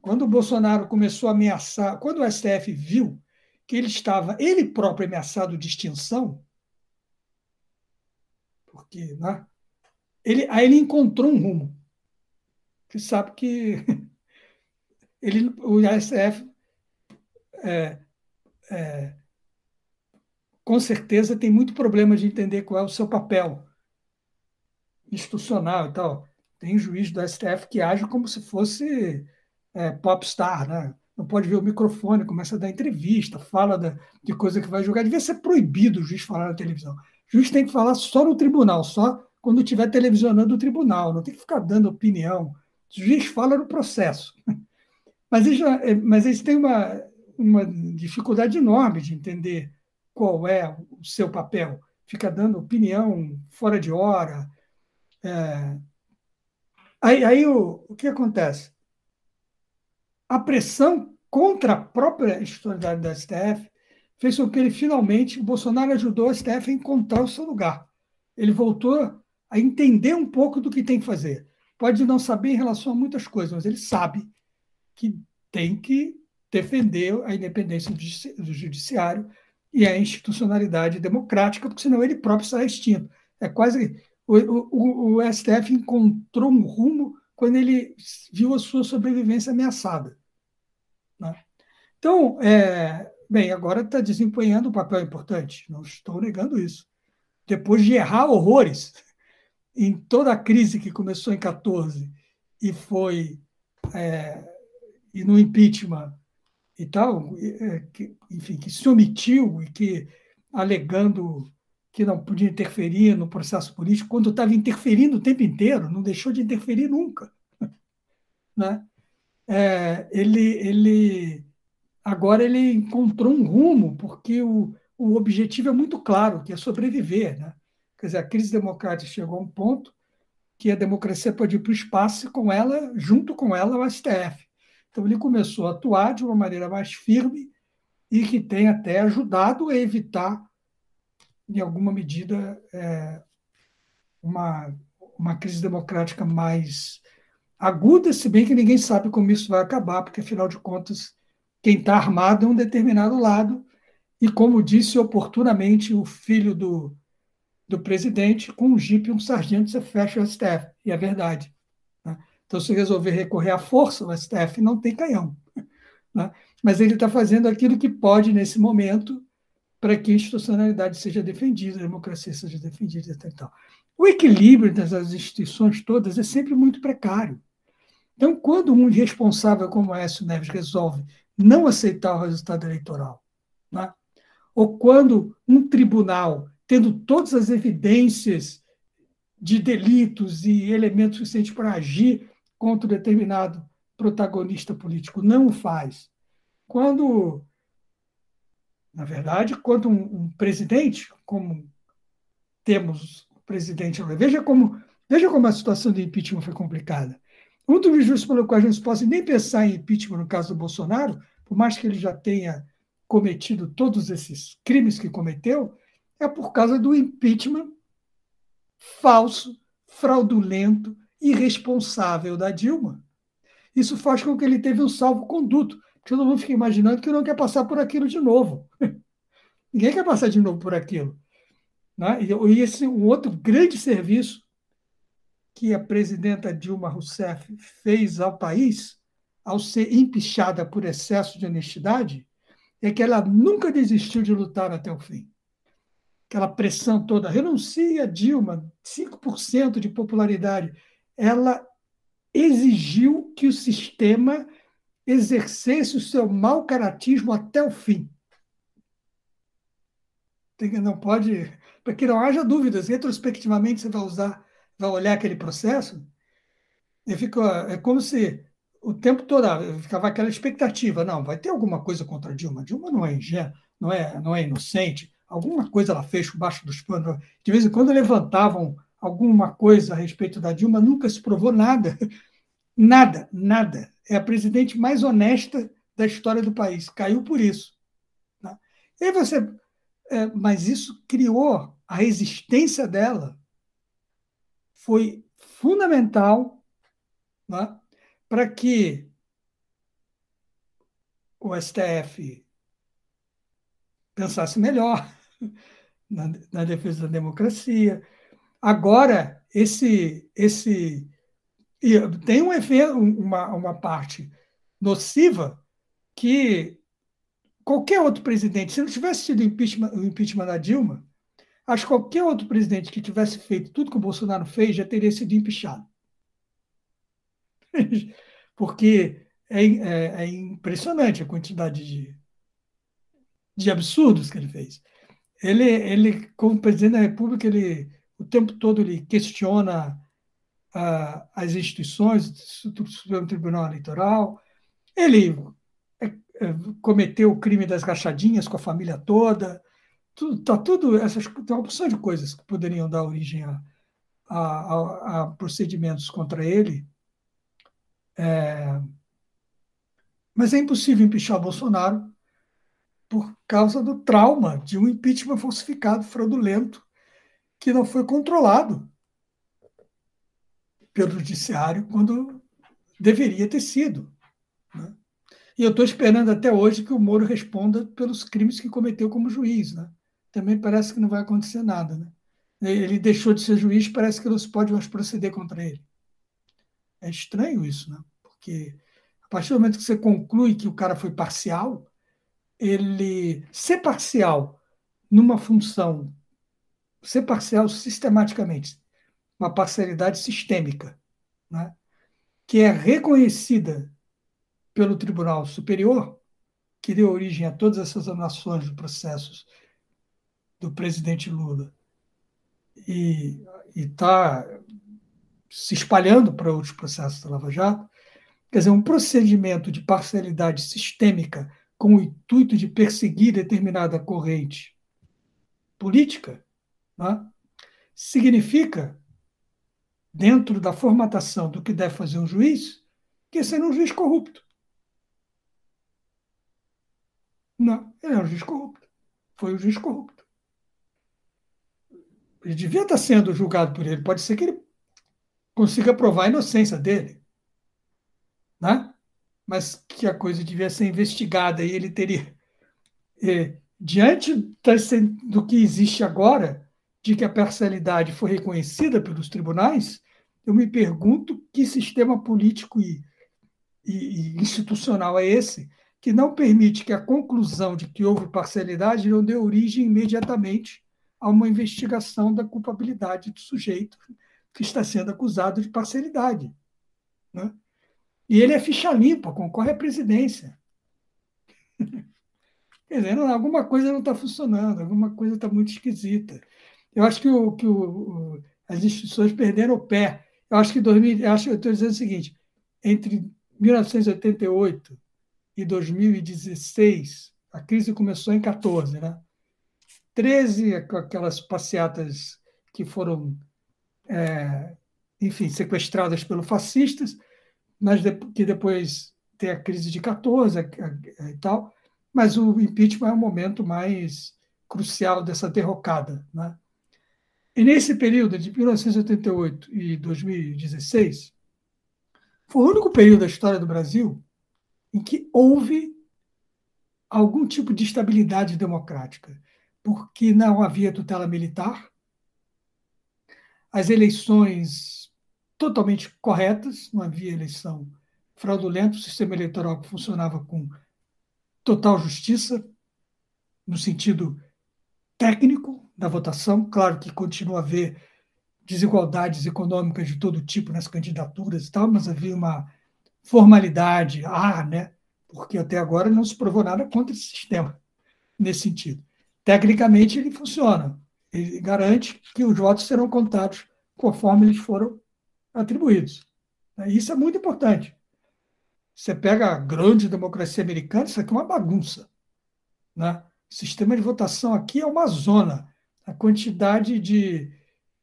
Quando o Bolsonaro começou a ameaçar, quando o STF viu que ele estava ele próprio ameaçado de extinção, porque, né? Ele, aí ele encontrou um rumo. Você sabe que ele, o STF é, é, com certeza tem muito problema de entender qual é o seu papel institucional e tal. Tem juiz do STF que age como se fosse é, popstar, né? Não pode ver o microfone, começa a dar entrevista, fala da, de coisa que vai julgar. Devia ser proibido o juiz falar na televisão. O juiz tem que falar só no tribunal, só quando estiver televisionando o tribunal, não tem que ficar dando opinião. O juiz fala no processo. Mas eles, é, mas eles têm uma, uma dificuldade enorme de entender qual é o seu papel. Fica dando opinião fora de hora. É... Aí, aí o, o que acontece? A pressão contra a própria institucionalidade da STF fez com que ele finalmente, o Bolsonaro ajudou a STF a encontrar o seu lugar. Ele voltou a entender um pouco do que tem que fazer. Pode não saber em relação a muitas coisas, mas ele sabe que tem que defender a independência do judiciário e a institucionalidade democrática, porque senão ele próprio será extinto. É quase. O, o, o STF encontrou um rumo quando ele viu a sua sobrevivência ameaçada. Né? Então, é, bem, agora está desempenhando um papel importante, não estou negando isso. Depois de errar horrores em toda a crise que começou em 14 e foi é, e no impeachment e tal, é, enfim, que se omitiu e que alegando que não podia interferir no processo político, quando estava interferindo o tempo inteiro, não deixou de interferir nunca. Né? É, ele, ele agora ele encontrou um rumo, porque o, o objetivo é muito claro, que é sobreviver. Né? Quer dizer, a crise democrática chegou a um ponto que a democracia pode ir para o espaço com ela, junto com ela, o STF. Então, ele começou a atuar de uma maneira mais firme e que tem até ajudado a evitar, em alguma medida, é, uma, uma crise democrática mais aguda, se bem que ninguém sabe como isso vai acabar, porque, afinal de contas, quem está armado é um determinado lado, e, como disse oportunamente o filho do, do presidente, com um jipe e um sargento, você fecha o STF, e é verdade. Então, se resolver recorrer à força, o STF não tem canhão. Né? Mas ele está fazendo aquilo que pode nesse momento para que a institucionalidade seja defendida, a democracia seja defendida. E tal. O equilíbrio dessas instituições todas é sempre muito precário. Então, quando um irresponsável como Écio Neves resolve não aceitar o resultado eleitoral, né? ou quando um tribunal, tendo todas as evidências de delitos e elementos suficientes para agir, contra determinado protagonista político. Não o faz. Quando, na verdade, quando um, um presidente, como temos o presidente, veja como, veja como a situação do impeachment foi complicada. Um dos motivos pelo qual a gente pode nem pensar em impeachment no caso do Bolsonaro, por mais que ele já tenha cometido todos esses crimes que cometeu, é por causa do impeachment falso, fraudulento, irresponsável da Dilma. Isso faz com que ele teve um salvo-conduto. Todo mundo fica imaginando que não quer passar por aquilo de novo. Ninguém quer passar de novo por aquilo. Né? E esse um outro grande serviço que a presidenta Dilma Rousseff fez ao país, ao ser empichada por excesso de honestidade, é que ela nunca desistiu de lutar até o fim. Aquela pressão toda, renuncia Dilma, 5% de popularidade ela exigiu que o sistema exercesse o seu mau caratismo até o fim. Não pode, para que não haja dúvidas, retrospectivamente você vai usar, vai olhar aquele processo, e fica, é como se o tempo todo ah, ficava aquela expectativa, não, vai ter alguma coisa contra Dilma. Dilma não é ingênua, não é, não é inocente, alguma coisa ela fez por baixo dos panos. De vez em quando levantavam alguma coisa a respeito da Dilma, nunca se provou nada. Nada, nada. É a presidente mais honesta da história do país. Caiu por isso. Né? E você, é, mas isso criou a resistência dela. Foi fundamental né, para que o STF pensasse melhor na, na defesa da democracia. Agora, esse, esse tem um uma, uma parte nociva que qualquer outro presidente, se não tivesse tido impeachment, o impeachment da Dilma, acho que qualquer outro presidente que tivesse feito tudo que o Bolsonaro fez já teria sido empichado. Porque é, é, é, impressionante a quantidade de, de absurdos que ele fez. Ele, ele, como presidente da República, ele o tempo todo ele questiona as instituições, o Supremo Tribunal Eleitoral. Ele é, é, cometeu o crime das rachadinhas com a família toda. Tudo, tá tudo essas tem uma opção de coisas que poderiam dar origem a, a, a, procedimentos contra ele. É, mas é impossível empichar Bolsonaro por causa do trauma de um impeachment falsificado, fraudulento, que não foi controlado pelo judiciário quando deveria ter sido. Né? E eu estou esperando até hoje que o Moro responda pelos crimes que cometeu como juiz. Né? Também parece que não vai acontecer nada. Né? Ele deixou de ser juiz, parece que não se pode mais proceder contra ele. É estranho isso, né? porque a partir do momento que você conclui que o cara foi parcial, ele ser parcial numa função, ser parcial sistematicamente, uma parcialidade sistêmica, né, que é reconhecida pelo Tribunal Superior, que deu origem a todas essas anulações de processos do presidente Lula, e está se espalhando para outros processos da Lava Jato, quer dizer, um procedimento de parcialidade sistêmica com o intuito de perseguir determinada corrente política, né, significa, dentro da formatação do que deve fazer um juiz, que é um juiz corrupto. Não, ele é um juiz corrupto. Foi um juiz corrupto. Ele devia estar sendo julgado por ele. Pode ser que ele consiga provar a inocência dele. Né? mas que a coisa devia ser investigada e ele teria. É, diante do que existe agora, de que a parcialidade foi reconhecida pelos tribunais, eu me pergunto que sistema político e, e, e institucional é esse que não permite que a conclusão de que houve parcialidade não dê origem imediatamente a uma investigação da culpabilidade do sujeito que está sendo acusado de parcialidade. Né? E ele é ficha limpa, concorre à presidência. Quer dizer, alguma coisa não está funcionando, alguma coisa está muito esquisita. Eu acho que, o, que o, as instituições perderam o pé. Eu acho que 2000, eu acho, eu estou dizendo o seguinte: entre 1988 e 2016, a crise começou em 14, né? 13, aquelas passeatas que foram, é, enfim, sequestradas pelos fascistas, mas que depois tem a crise de 14 e tal, mas o impeachment é o momento mais crucial dessa derrocada. Né? E nesse período de 1988 e 2016, foi o único período da história do Brasil em que houve algum tipo de estabilidade democrática, porque não havia tutela militar, as eleições totalmente corretas, não havia eleição fraudulenta, o sistema eleitoral funcionava com total justiça, no sentido técnico da votação. Claro que continua a haver desigualdades econômicas de todo tipo nas candidaturas e tal, mas havia uma formalidade, ah, né? Porque até agora não se provou nada contra esse sistema nesse sentido. Tecnicamente ele funciona, ele garante que os votos serão contados conforme eles foram atribuídos. Isso é muito importante. Você pega a grande democracia americana, isso aqui é uma bagunça. Né? O sistema de votação aqui é uma zona. A quantidade de,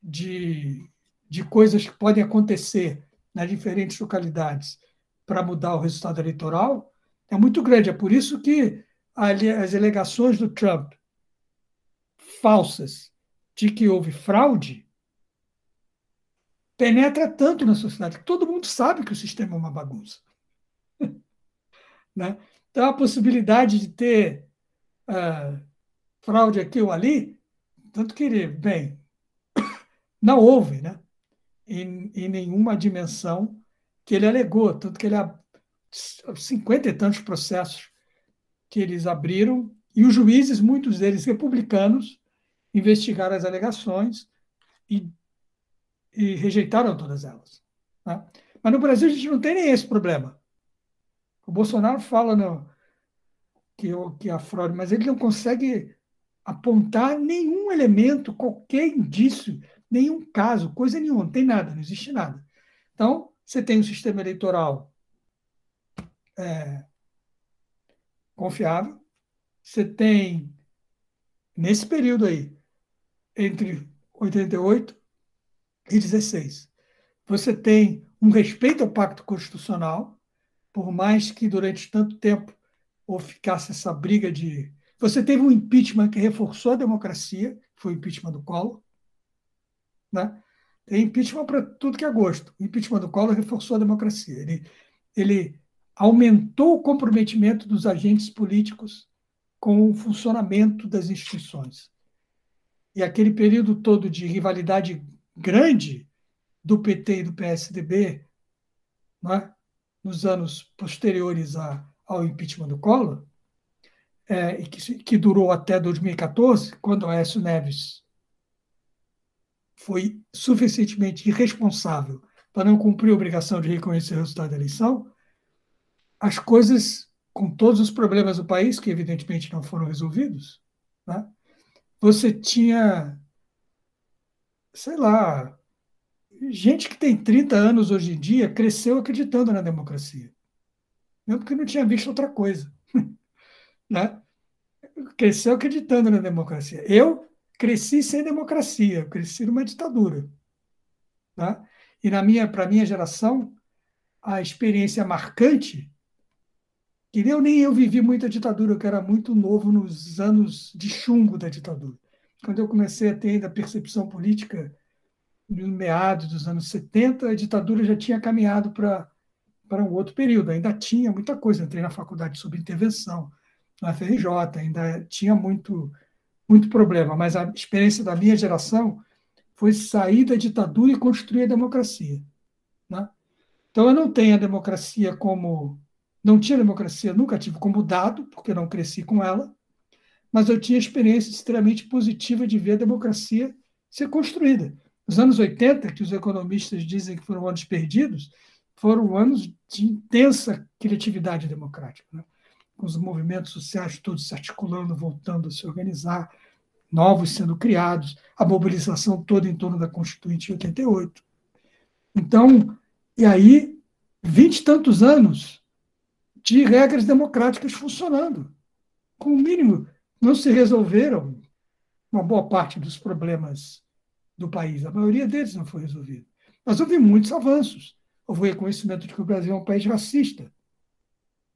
de, de coisas que podem acontecer nas diferentes localidades para mudar o resultado eleitoral é muito grande. É por isso que as alegações do Trump falsas de que houve fraude penetra tanto na sociedade que todo mundo sabe que o sistema é uma bagunça. né? Então, a possibilidade de ter uh, fraude aqui ou ali, tanto que bem, não houve, né? Em, em nenhuma dimensão que ele alegou, tanto que ele cinquenta e tantos processos que eles abriram e os juízes, muitos deles republicanos, investigaram as alegações e, e rejeitaram todas elas. Né? Mas no Brasil a gente não tem nem esse problema. O Bolsonaro fala no, que, que a fraude, mas ele não consegue apontar nenhum elemento, qualquer indício, nenhum caso, coisa nenhuma, não tem nada, não existe nada. Então, você tem um sistema eleitoral é, confiável, você tem, nesse período aí, entre 88 e 16, você tem um respeito ao pacto constitucional, por mais que durante tanto tempo ou ficasse essa briga de. Você teve um impeachment que reforçou a democracia, foi o impeachment do Collor. Né? Tem impeachment para tudo que é gosto. O impeachment do Collor reforçou a democracia. Ele, ele aumentou o comprometimento dos agentes políticos com o funcionamento das instituições. E aquele período todo de rivalidade grande do PT e do PSDB, né, nos anos posteriores a, ao impeachment do Collor, é, que, que durou até 2014, quando o Aécio Neves foi suficientemente irresponsável para não cumprir a obrigação de reconhecer o resultado da eleição, as coisas, com todos os problemas do país, que evidentemente não foram resolvidos, né? você tinha, sei lá, gente que tem 30 anos hoje em dia cresceu acreditando na democracia mesmo porque não tinha visto outra coisa. né? Cresceu acreditando na democracia. Eu cresci sem democracia, cresci numa ditadura. Né? E na minha, para a minha geração, a experiência marcante, que eu, nem eu vivi muita ditadura, eu era muito novo nos anos de chumbo da ditadura. Quando eu comecei a ter ainda percepção política, no meados dos anos 70, a ditadura já tinha caminhado para para um outro período. Ainda tinha muita coisa. Entrei na faculdade sobre intervenção, na FRJ, ainda tinha muito, muito problema. Mas a experiência da minha geração foi sair da ditadura e construir a democracia. Né? Então, eu não tenho a democracia como. Não tinha democracia, nunca tive como dado, porque não cresci com ela, mas eu tinha experiência extremamente positiva de ver a democracia ser construída. Os anos 80, que os economistas dizem que foram anos perdidos, foram anos de intensa criatividade democrática, né? com os movimentos sociais todos se articulando, voltando a se organizar, novos sendo criados, a mobilização toda em torno da Constituinte de 88. Então, e aí, vinte e tantos anos de regras democráticas funcionando. Com o mínimo, não se resolveram uma boa parte dos problemas do país. A maioria deles não foi resolvida. Mas houve muitos avanços houve reconhecimento de que o Brasil é um país racista.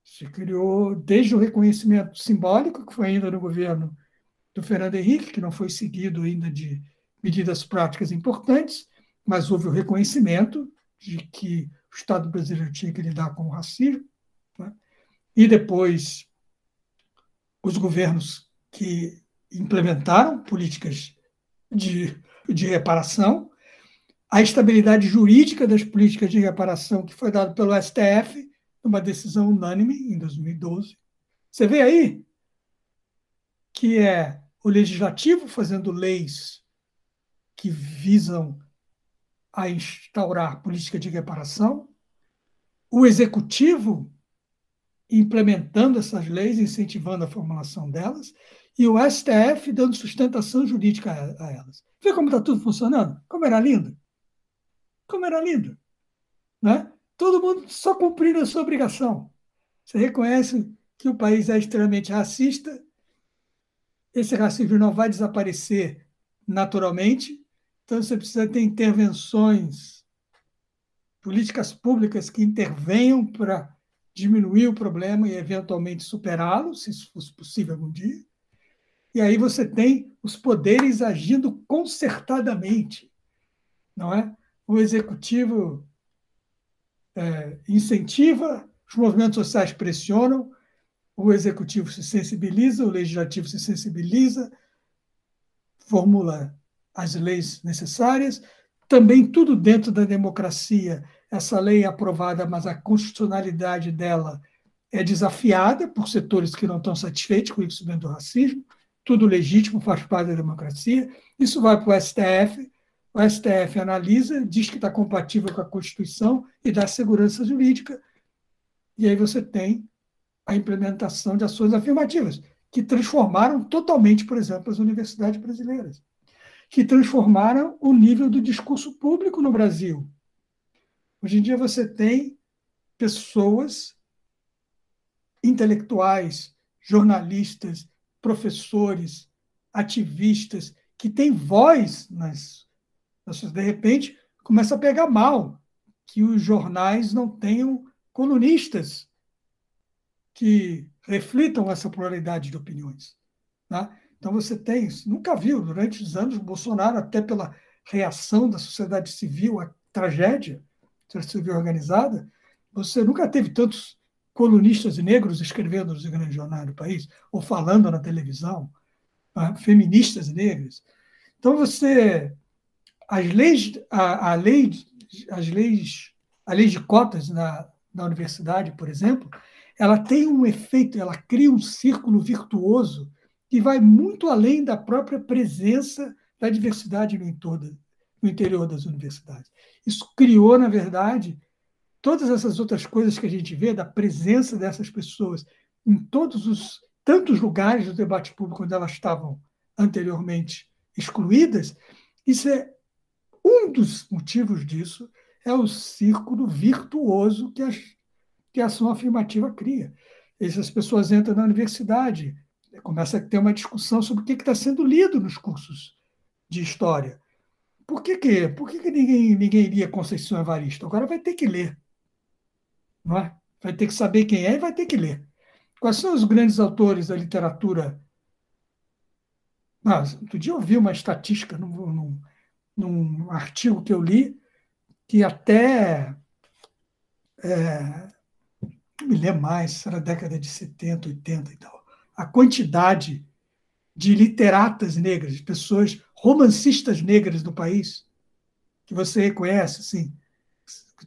Se criou desde o reconhecimento simbólico, que foi ainda no governo do Fernando Henrique, que não foi seguido ainda de medidas práticas importantes, mas houve o reconhecimento de que o Estado brasileiro tinha que lidar com o racismo. Né? E depois, os governos que implementaram políticas de, de reparação, a estabilidade jurídica das políticas de reparação que foi dado pelo STF, numa decisão unânime em 2012. Você vê aí que é o legislativo fazendo leis que visam a instaurar política de reparação, o executivo implementando essas leis, incentivando a formulação delas, e o STF dando sustentação jurídica a, elas. Vê como está tudo funcionando? Como era lindo? Como era lindo. Né? Todo mundo só cumprindo a sua obrigação. Você reconhece que o país é extremamente racista, esse racismo não vai desaparecer naturalmente, então você precisa ter intervenções políticas públicas que intervenham para diminuir o problema e eventualmente superá-lo, se isso fosse possível algum dia. E aí você tem os poderes agindo concertadamente, não é? O executivo é, incentiva, os movimentos sociais pressionam, o executivo se sensibiliza, o legislativo se sensibiliza, formula as leis necessárias, também tudo dentro da democracia. Essa lei é aprovada, mas a constitucionalidade dela é desafiada por setores que não estão satisfeitos com o instrumento do racismo. Tudo legítimo, faz parte da democracia. Isso vai para o STF. O STF analisa, diz que está compatível com a Constituição e dá segurança jurídica. E aí você tem a implementação de ações afirmativas, que transformaram totalmente, por exemplo, as universidades brasileiras, que transformaram o nível do discurso público no Brasil. Hoje em dia você tem pessoas intelectuais, jornalistas, professores, ativistas que têm voz nas, de repente começa a pegar mal que os jornais não tenham colunistas que reflitam essa pluralidade de opiniões. Né? Então você tem, nunca viu, durante os anos, o Bolsonaro, até pela reação da sociedade civil à tragédia, sociedade civil organizada, você nunca teve tantos colunistas negros escrevendo nos grandes jornais do país, ou falando na televisão, né? feministas negras. Então você, as leis, a, a lei, as leis, a lei de cotas na, na universidade, por exemplo, ela tem um efeito, ela cria um círculo virtuoso que vai muito além da própria presença da diversidade no, entorno, no interior das universidades. Isso criou, na verdade, todas essas outras coisas que a gente vê, da presença dessas pessoas em todos os tantos lugares do debate público onde elas estavam anteriormente excluídas, isso é um dos motivos disso é o círculo virtuoso que as que a ação afirmativa cria. Essas pessoas entram na universidade, começa a ter uma discussão sobre o que está sendo lido nos cursos de história. Por que, que, por que, que ninguém, ninguém lia Conceição Evaristo? Agora vai ter que ler. Não é? Vai ter que saber quem é e vai ter que ler. Quais são os grandes autores da literatura? Mas, outro dia eu vi uma estatística num, num, num artigo que eu li que até é, não me lembro mais, era década de 70, 80 e tal. A quantidade de literatas negras, de pessoas romancistas negras do país, que você reconhece, assim,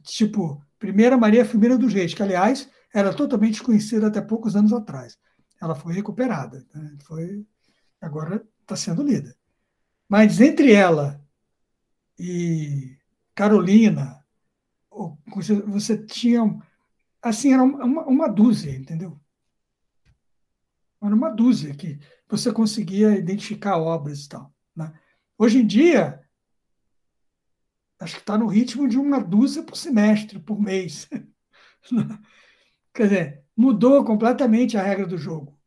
tipo, primeira Maria Firmina dos Reis, que, aliás, era totalmente desconhecida até poucos anos atrás. Ela foi recuperada, né? foi, agora está sendo lida. Mas entre ela e Carolina, você, tinha assim, era uma, uma dúzia, entendeu? Era uma dúzia que você conseguia identificar obras e tal. Né? Hoje em dia, acho que está no ritmo de uma dúzia por semestre, por mês. Quer dizer, mudou completamente a regra do jogo,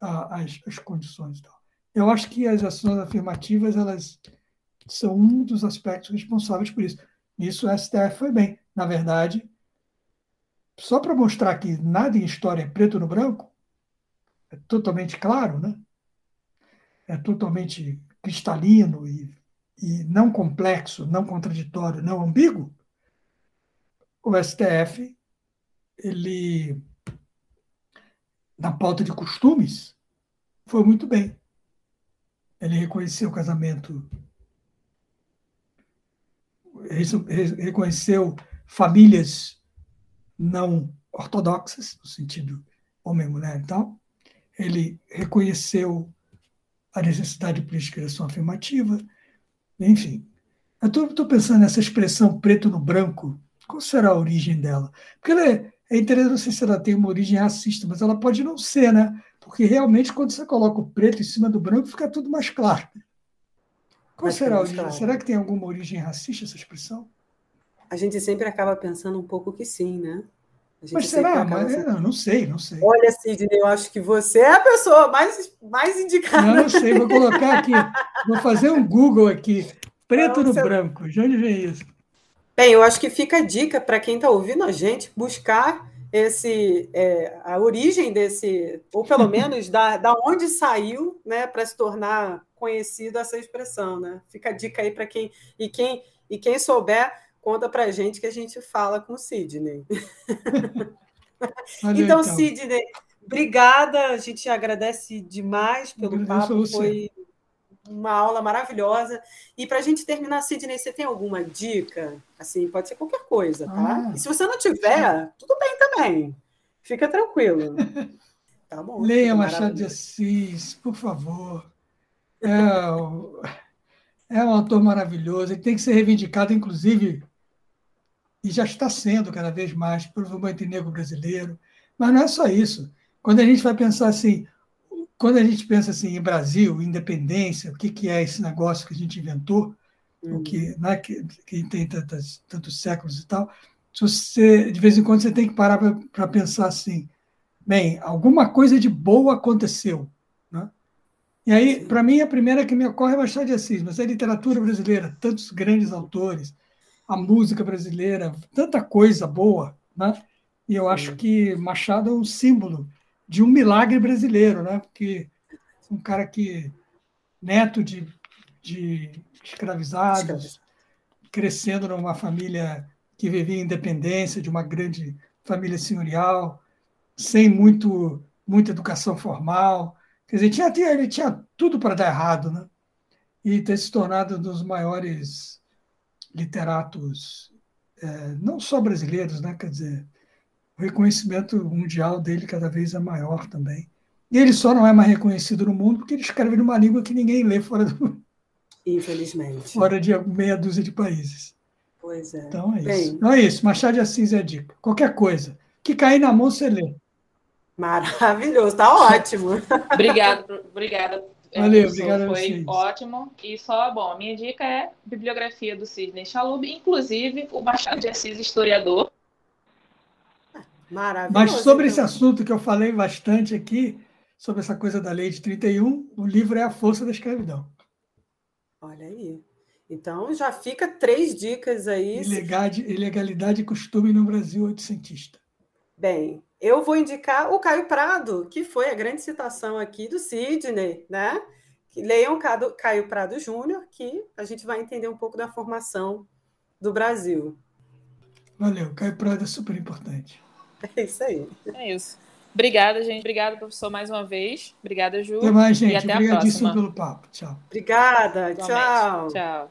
as, as condições. Tal. Eu acho que as ações afirmativas elas são um dos aspectos responsáveis por isso. Nisso o STF foi bem. Na verdade, só para mostrar que nada em história é preto no branco, é totalmente claro, né? é totalmente cristalino e, e não complexo, não contraditório, não ambíguo, o STF, ele, na pauta de costumes, foi muito bem. Ele reconheceu o casamento, reconheceu famílias não ortodoxas, no sentido homem-mulher e tal. Ele reconheceu a necessidade de ação afirmativa, enfim. Eu estou pensando nessa expressão preto no branco, qual será a origem dela? Porque ela é, é interessante, não sei se ela tem uma origem racista, mas ela pode não ser, né? Porque realmente, quando você coloca o preto em cima do branco, fica tudo mais claro. Qual será a origem? Será que tem alguma origem racista essa expressão? A gente sempre acaba pensando um pouco que sim, né? Mas será? Mas, não, não sei, não sei. Olha, Sidney, eu acho que você é a pessoa mais, mais indicada. Não, não sei, vou colocar aqui, vou fazer um Google aqui, preto não, no branco, de onde vem isso? Bem, eu acho que fica a dica para quem está ouvindo a gente buscar esse é, a origem desse, ou pelo menos da, da onde saiu, né, para se tornar conhecido essa expressão, né? Fica a dica aí para quem e quem e quem souber conta para a gente que a gente fala com o Sidney. então, então, Sidney, obrigada, a gente agradece demais pelo papo, foi uma aula maravilhosa. E para a gente terminar, Sidney, você tem alguma dica? Assim, pode ser qualquer coisa, tá? Ah, e se você não tiver, tudo bem também. Fica tranquilo. Tá bom. Leia Machado de Assis, por favor. É, é um autor maravilhoso, ele tem que ser reivindicado, inclusive, e já está sendo cada vez mais, pelo movimento negro brasileiro. Mas não é só isso. Quando a gente vai pensar assim, quando a gente pensa assim em Brasil, independência, o que, que é esse negócio que a gente inventou, uhum. o que, né, que, que tem tantos, tantos séculos e tal, você, de vez em quando você tem que parar para pensar assim, bem, alguma coisa de boa aconteceu. E aí, para mim, a primeira que me ocorre é Machado de Assis, mas a literatura brasileira, tantos grandes autores, a música brasileira, tanta coisa boa, né? E eu acho que Machado é um símbolo de um milagre brasileiro, né? Porque um cara que neto de, de escravizados, crescendo numa família que vivia em independência, de uma grande família senhorial, sem muito muita educação formal, quer dizer, tinha, ele tinha tudo para dar errado, né? E ter se tornado um dos maiores literatos, é, não só brasileiros, né? Quer dizer, o reconhecimento mundial dele cada vez é maior também. E ele só não é mais reconhecido no mundo porque ele escreve numa língua que ninguém lê fora do. Infelizmente. Fora de meia dúzia de países. Pois é. Então é Bem, isso. Então é isso. Machado de Assis é dica. Qualquer coisa. Que cair na mão, você lê. Maravilhoso, tá ótimo. obrigada, obrigada. Valeu, obrigado Foi ótimo. E só, bom, a minha dica é bibliografia do Sidney Chalub, inclusive o Machado de Assis, historiador, Maravilhoso. Mas sobre então. esse assunto que eu falei bastante aqui, sobre essa coisa da lei de 31, o livro é A Força da Escravidão. Olha aí. Então já fica três dicas aí. Ilegalidade, ilegalidade e costume no Brasil oitocentista. Bem, eu vou indicar o Caio Prado, que foi a grande citação aqui do Sidney, né? Leiam Caio Prado Júnior, que a gente vai entender um pouco da formação do Brasil. Valeu, Caio Prado é super importante. É isso aí. É isso. Obrigada, gente. Obrigada, professor, mais uma vez. Obrigada, Ju. Até mais, gente. E até Obrigadíssimo pelo papo. Tchau. Obrigada. Tchau. Tchau.